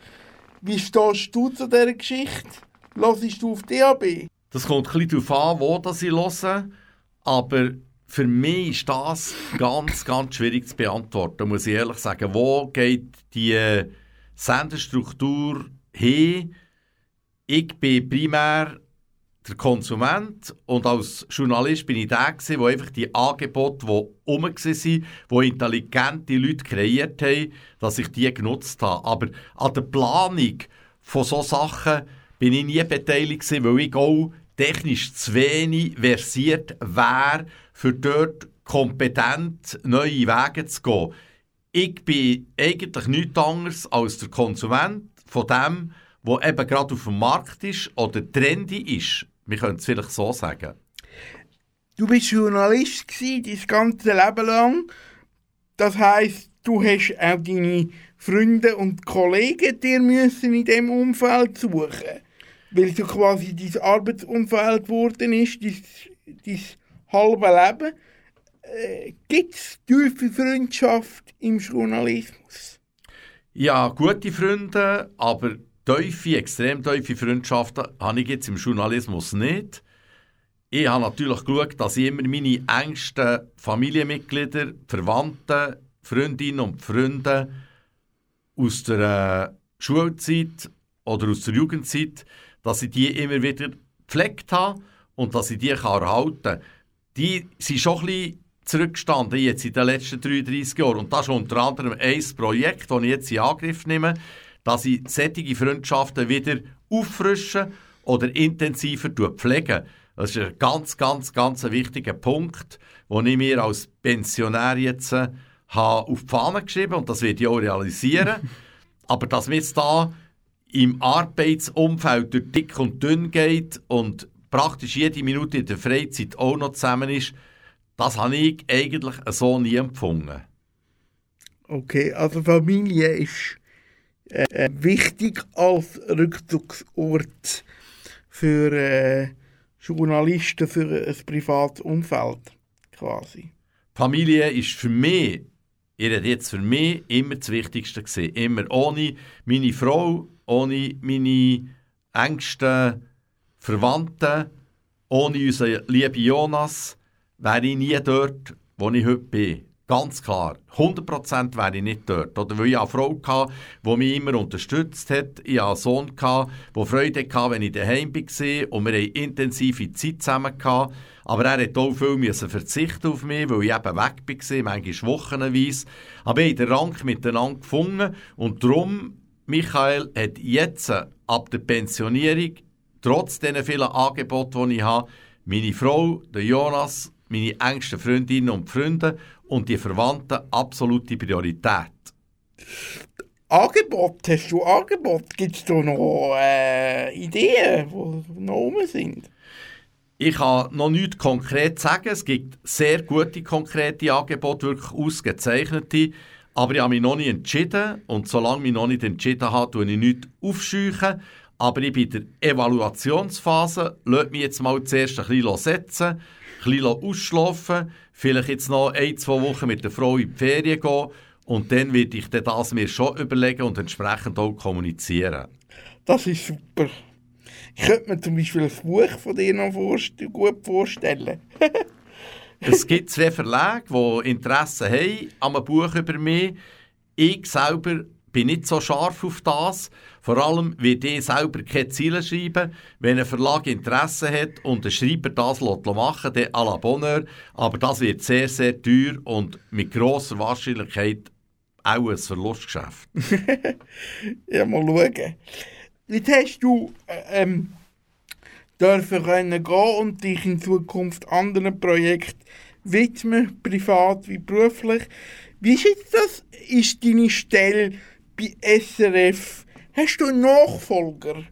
Wie stehst du zu dieser Geschichte? Hörst du auf DHB? Das kommt ein bisschen darauf an, wo das ich höre, aber für mich ist das ganz, ganz schwierig zu beantworten, muss ich ehrlich sagen. Wo geht die Senderstruktur hin? Ich bin primär der Konsument und als Journalist bin ich der gewesen, wo einfach die Angebote, die rum waren, die intelligente Leute kreiert haben, dass ich die genutzt habe. Aber an der Planung von solchen Sachen bin ich nie beteiligt gewesen, weil ich auch technisch zu wenig versiert wäre, für dort kompetent neue Wege zu gehen. Ich bin eigentlich nichts anderes als der Konsument von dem, was eben gerade auf dem Markt ist oder trendy ist. Wir können es vielleicht so sagen. Du bist Journalist gewesen, dein ganze Leben lang. Das heisst, du hast auch deine Freunde und Kollegen dir müssen in diesem Umfeld suchen weil so quasi dein Arbeitsumfeld geworden ist, dein, dein halbe Leben. Gibt es tiefe Freundschaft im Journalismus? Ja, gute Freunde, aber tiefe, extrem tiefe Freundschaften habe ich jetzt im Journalismus nicht. Ich habe natürlich geschaut, dass ich immer meine engsten Familienmitglieder, Verwandte, Freundinnen und Freunde aus der äh, Schulzeit oder aus der Jugendzeit dass ich die immer wieder gepflegt habe und dass ich die erhalten kann. Die sind schon ein bisschen zurückgestanden jetzt in den letzten 33 Jahren. Und das ist unter anderem ein Projekt, das ich jetzt in Angriff nehme, dass ich solche Freundschaften wieder auffrische oder intensiver pflege. Das ist ein ganz, ganz, ganz wichtiger Punkt, den ich mir als Pensionär jetzt äh, auf die Fahne geschrieben und das werde ich auch realisieren. Aber dass wir jetzt da im Arbeitsumfeld durch dick und dünn geht und praktisch jede Minute in der Freizeit auch noch zusammen ist, das habe ich eigentlich so nie empfunden. Okay, also Familie ist äh, wichtig als Rückzugsort für äh, Journalisten, für ein privates Umfeld quasi. Familie ist für mich, ich rede jetzt für mich, immer das Wichtigste gewesen. Immer ohne meine Frau ohne meine engsten Verwandten, ohne unseren lieben Jonas, wäre ich nie dort, wo ich heute bin. Ganz klar. 100% wäre ich nicht dort. Oder weil ich eine Frau hatte, die mich immer unterstützt hat. Ich hatte einen Sohn, der Freude hatte, wenn ich daheim war. Und wir hatten intensive Zeit zusammen. Aber er hat auch viel verzichten auf mich, weil ich eben weg war, manchmal wochenweise. Aber wir haben den Rang miteinander gefunden. Und darum Michael hat jetzt ab der Pensionierung, trotz den vielen Angeboten, die ich habe, meine Frau, der Jonas, meine engsten Freundinnen und Freunde und die Verwandten absolute Priorität. Angebot, hast du Angebot? Gibt es da noch äh, Ideen, die noch rum sind? Ich kann noch nichts konkret sagen. Es gibt sehr gute konkrete Angebote, wirklich ausgezeichnete. Aber ich habe mich noch nicht entschieden und solange ich mich noch nicht entschieden habe, tue ich nichts aufscheuchen. aber ich bin in der Evaluationsphase. Lasst mich jetzt mal zuerst ein bisschen setzen, ein bisschen ausschlafen, vielleicht jetzt noch ein, zwei Wochen mit der Frau in die Ferien gehen und dann werde ich dann das mir schon überlegen und entsprechend auch kommunizieren. Das ist super. Ich könnte mir zum Beispiel ein Buch von dir noch vorst gut vorstellen. es gibt zwei Verlage, die Interesse haben an einem Buch über mich. Ich selber bin nicht so scharf auf das. Vor allem, weil ich selber keine Ziele schreiben. Wenn ein Verlag Interesse hat und ein Schreiber das machen dann à la Bonheur. Aber das wird sehr, sehr teuer und mit grosser Wahrscheinlichkeit auch ein Verlustgeschäft. ja, mal schauen. Jetzt hast du äh, ähm, dürfen können gehen und dich in Zukunft anderen Projekten widmen, privat wie beruflich. Wie ist jetzt das? Ist deine Stelle bei SRF? Hast du einen Nachfolger?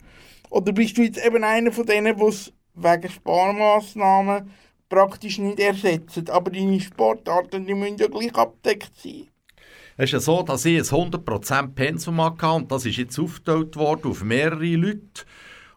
Oder bist du jetzt eben einer von denen, die es wegen Sparmaßnahmen praktisch nicht ersetzen? Aber deine Sportarten die müssen ja gleich abdeckt sein. Es ist ja so, dass ich ein 100% Pensum hatte und das ist jetzt aufgeteilt worden auf mehrere Leute.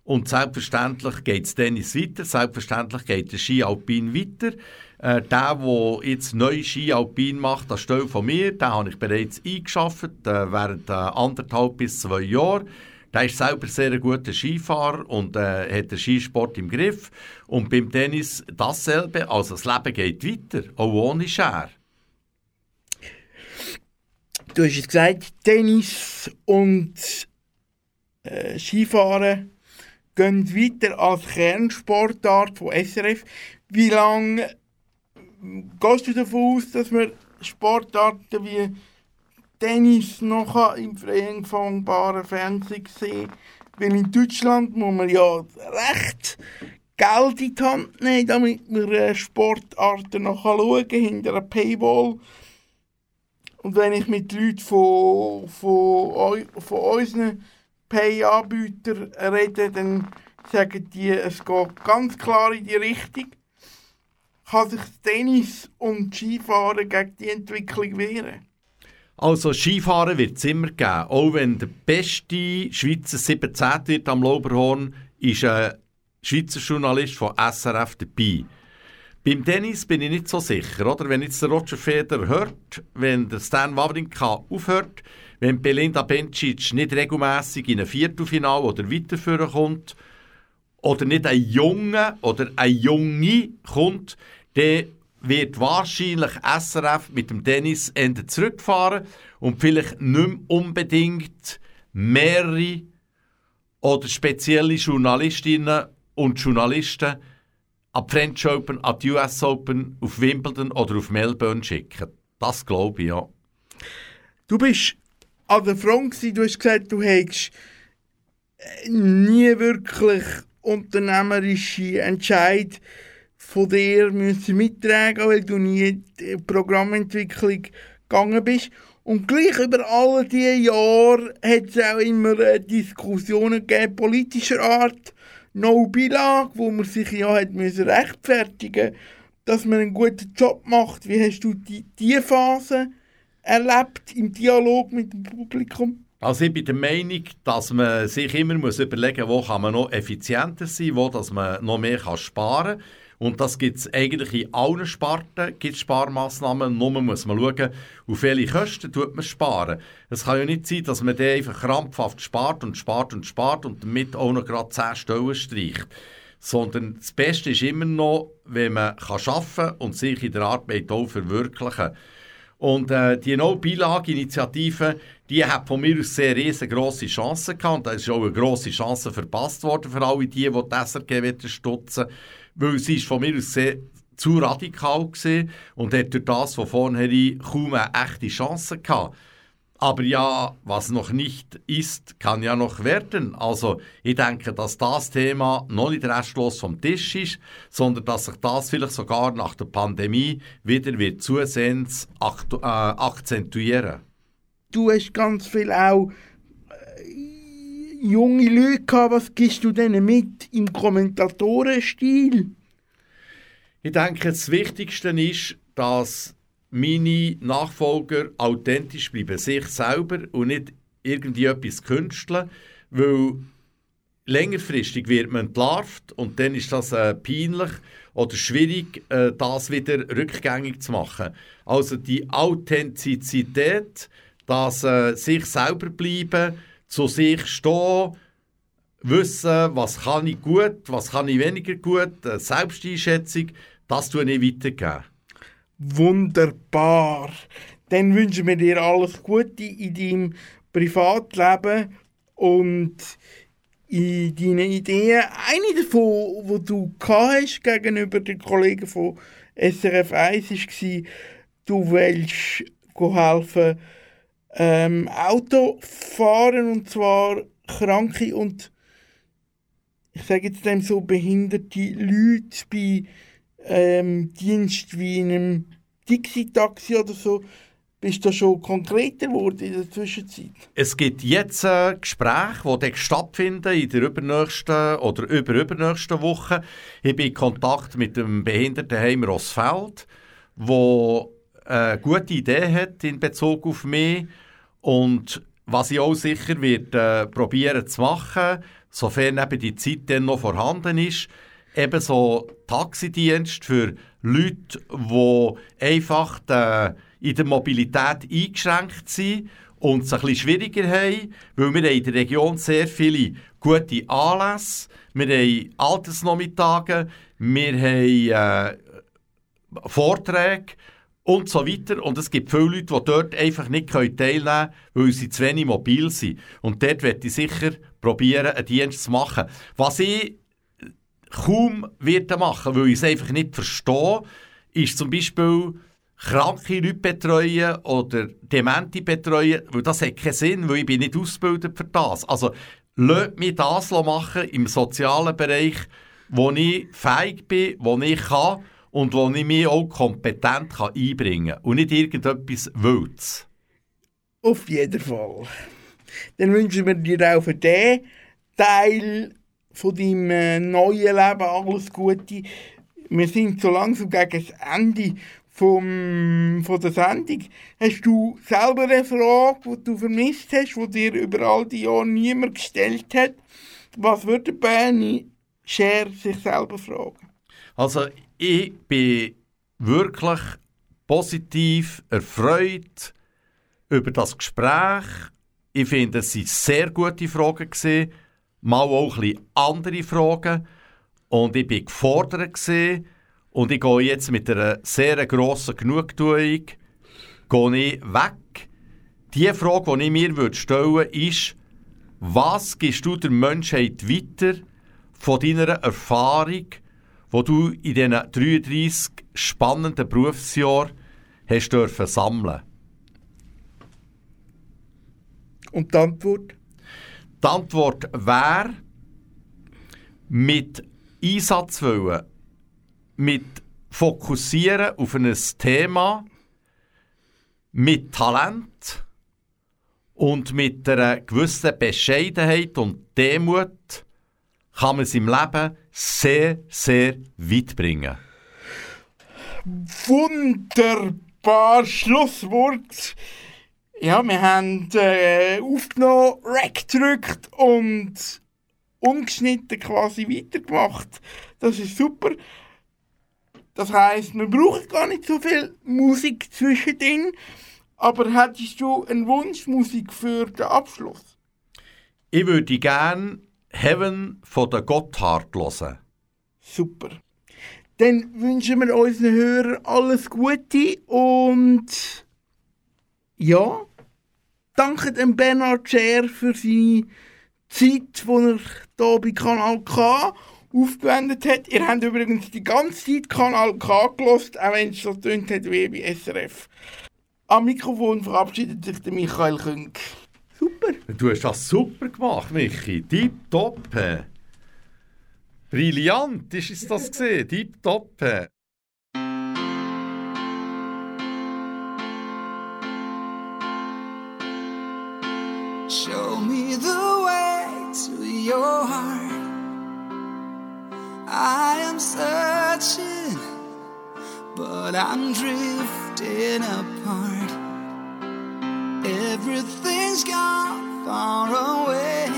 Und selbstverständlich geht es Tennis weiter, selbstverständlich geht der Ski Alpin weiter. Äh, der, der jetzt neu Ski Alpin macht, das Stelle von mir, den habe ich bereits eingeschafft, äh, während äh, anderthalb bis zwei Jahren. Der ist selber sehr guter Skifahrer und äh, hat den Skisport im Griff. Und beim Tennis dasselbe, also das Leben geht weiter, auch ohne Schere. Du hast es gesagt, Tennis und äh, Skifahren gehen weiter als Kernsportart von SRF. Wie lange gehst du davon aus, dass man Sportarten wie Tennis noch im frei empfangbaren Fernsehen sehen Weil in Deutschland muss man ja recht Geld in die Hand nehmen, damit man äh, Sportarten noch schauen kann, hinter einer Paywall. Und wenn ich mit Leuten von, von, von unseren Pay-Anbietern rede, dann sagen die, es geht ganz klar in die Richtung. Kann sich Tennis und Skifahren gegen die Entwicklung wehren? Also Skifahren wird es immer geben. Auch wenn der beste Schweizer 17 wird am Lauberhorn, ist ein Schweizer Journalist von SRF dabei. Beim Tennis bin ich nicht so sicher, oder? Wenn jetzt der Roger Federer hört, wenn der Stan Wawrinka aufhört, wenn Belinda Bencic nicht regelmäßig in ein Viertelfinale oder weiterführen kommt, oder nicht ein Junge oder ein Junge kommt, dann wird wahrscheinlich SRF mit dem Tennis Ende zurückfahren und vielleicht nicht mehr unbedingt mehrere oder spezielle Journalistinnen und Journalisten an die French Open, an die US Open, auf Wimbledon oder auf Melbourne schicken. Das glaube ich, ja. Du bist an der Front du hast gesagt, du hättest nie wirklich unternehmerische Entscheid von dir müssen mittragen, weil du nie in die Programmentwicklung gegangen bist. Und gleich über all diese Jahre hat es auch immer Diskussionen gegeben, politischer Art, No-Beilage, wo man sich ja hat müssen rechtfertigen dass man einen guten Job macht. Wie hast du die, die Phase erlebt im Dialog mit dem Publikum? Also ich bin der Meinung, dass man sich immer muss überlegen muss, wo kann man noch effizienter sein, wo dass man noch mehr kann sparen kann. Und das gibt es eigentlich in allen Sparten, gibt Sparmaßnahmen. Nur muss man schauen, auf welche Kosten tut man sparen. Es kann ja nicht sein, dass man dann einfach krampfhaft spart und spart und spart und damit auch noch gerade 10 Stellen streicht. Sondern das Beste ist immer noch, wenn man kann arbeiten kann und sich in der Arbeit auch verwirklichen kann. Und äh, die No-Beilage-Initiative, die hat von mir aus sehr riesengroße Chancen gehabt. Da ist auch eine grosse Chance verpasst worden für alle die, die die SRG stutzen weil sie ist von mir aus sehr zu radikal war und hat durch das von vornherein kaum eine echte Chance gehabt. Aber ja, was noch nicht ist, kann ja noch werden. Also ich denke, dass das Thema noch nicht restlos vom Tisch ist, sondern dass sich das vielleicht sogar nach der Pandemie wieder wird zusehends äh, akzentuieren. Du hast ganz viel auch äh, junge Leute gehabt. Was gibst du denen mit im Kommentatorenstil? Ich denke, das Wichtigste ist, dass meine Nachfolger authentisch bleiben, sich selber und nicht irgendwie etwas künsteln, weil längerfristig wird man entlarvt und dann ist das äh, peinlich oder schwierig, äh, das wieder rückgängig zu machen. Also die Authentizität, das äh, sich selber bleiben, zu sich stehen, wissen, was kann ich gut, was kann ich weniger gut, äh, Selbsteinschätzung, das tue ich weitergeben. Wunderbar. Dann wünschen wir dir alles Gute in deinem Privatleben und in deinen Ideen. Eine davon, die du hast gegenüber den Kollegen von SRF 1 war, du willst helfen, ähm, Auto fahren und zwar Kranke und ich sage jetzt dem so behinderte Leute bei ähm, Dienst wie einem Dixie-Taxi oder so, bist du schon konkreter geworden in der Zwischenzeit? Es gibt jetzt ein Gespräch, das stattfinden in der übernächsten oder überübernächsten Woche. Ich bin in Kontakt mit dem Behindertenheim Rossfeld, der eine gute Idee hat in Bezug auf mich und was ich auch sicher werde äh, probieren zu machen, sofern eben die Zeit dann noch vorhanden ist, eben so Taxidienst für Leute, die einfach äh, in der Mobilität eingeschränkt sind und es ein bisschen schwieriger haben, weil wir in der Region sehr viele gute Anlässe, wir haben Altersnachmittage, wir haben äh, Vorträge und so weiter. Und es gibt viele Leute, die dort einfach nicht teilnehmen können, weil sie zu wenig mobil sind. Und dort werde ich sicher probieren, einen Dienst zu machen. Was ich kaum werde machen, weil ich es einfach nicht verstehe, ist zum Beispiel kranke Leute betreuen oder Demente betreuen, weil das hat keinen Sinn, weil ich bin nicht ausgebildet für das. Also, lasst mich das machen im sozialen Bereich, wo ich fähig bin, wo ich kann und wo ich mich auch kompetent kann einbringen kann und nicht irgendetwas Wildes. Auf jeden Fall. Dann wünschen wir dir auch für diesen Teil von deinem äh, neuen Leben alles Gute. Wir sind so langsam gegen das Ende vom, von der Sendung. Hast du selber eine Frage, die du vermisst hast, die dir über all die Jahre niemand gestellt hat? Was würde Bernie Scher sich selber fragen? Also, ich bin wirklich positiv erfreut über das Gespräch. Ich finde, es waren sehr gute Fragen. Gewesen, mal auch ein bisschen andere Fragen. Und ich war gefordert. Gewesen, und ich gehe jetzt mit einer sehr grossen Genugtuung gehe ich weg. Die Frage, die ich mir stellen würde, ist, was gibst du der Menschheit weiter von deiner Erfahrung, die du in diesen 33 spannenden Berufsjahren hast dürfen sammeln Und die Antwort? Die Antwort wäre, mit Einsatzwillen mit Fokussieren auf ein Thema, mit Talent und mit einer gewissen Bescheidenheit und Demut kann man es im Leben sehr, sehr weit bringen. Wunderbar Schlusswort. Ja, wir haben äh, aufgenommen, Rack gedrückt und ungeschnitten quasi weitergemacht. Das ist super. Das heißt, man braucht gar nicht so viel Musik zwischendrin. Aber hättest du einen Wunschmusik für den Abschluss? Ich würde gerne Heaven von der Gotthard hören. Super. Dann wünschen wir unseren Hörern alles Gute und ja, danke dem Bernard Scher für seine Zeit, die er hier bei Kanal K aufgewendet hat. Ihr habt übrigens die ganze Zeit Kanal K gelost, auch wenn es so tönt hat wie bei SRF. Am Mikrofon verabschiedet sich der Michael Künk. Super. Du hast das super gemacht, Michi. Tipptopp. Brillant ist es das gesehen. Tipptopp. Show me the way to your heart. I am searching, but I'm drifting apart. Everything's gone far away.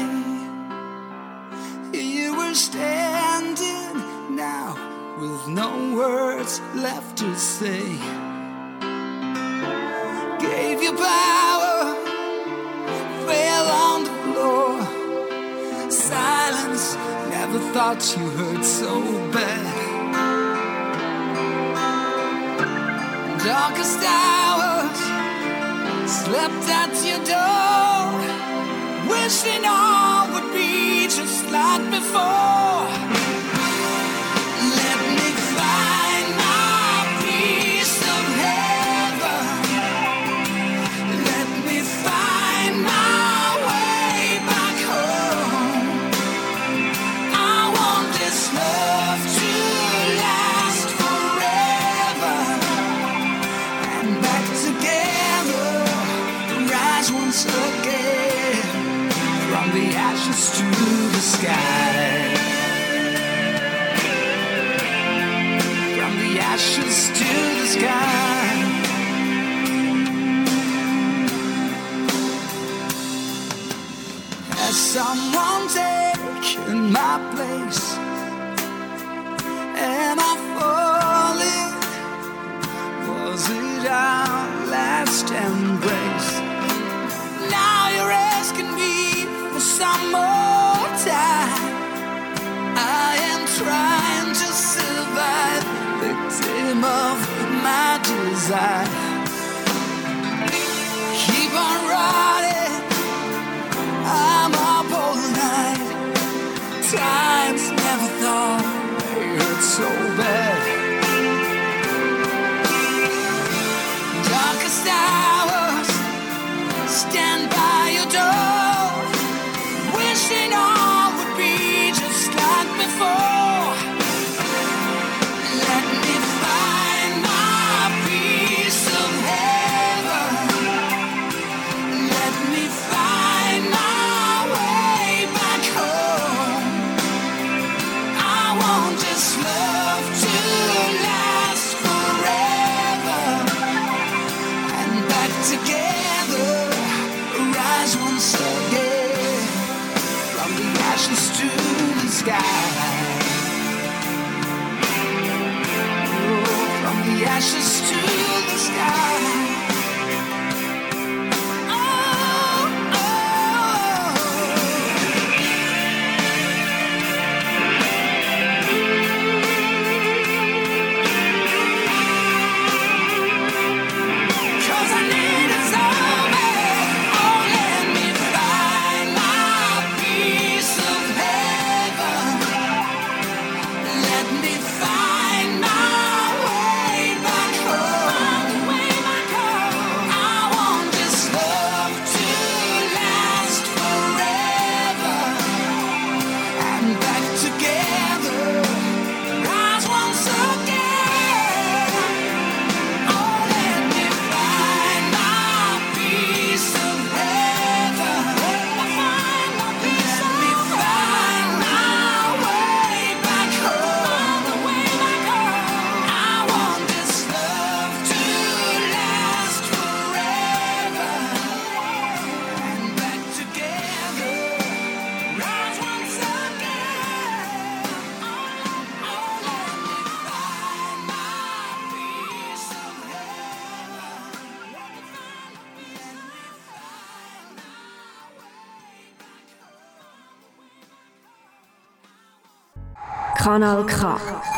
Here were standing now with no words left to say. Gave you power, fell on the floor. Silence, never thought you hurt so bad. Darkest hour. Slept at your door, wishing all would be just like before. scattered from the ashes to the sky. Has someone taken my place? Am I falling. Was it our last embrace? desire. Kanal K.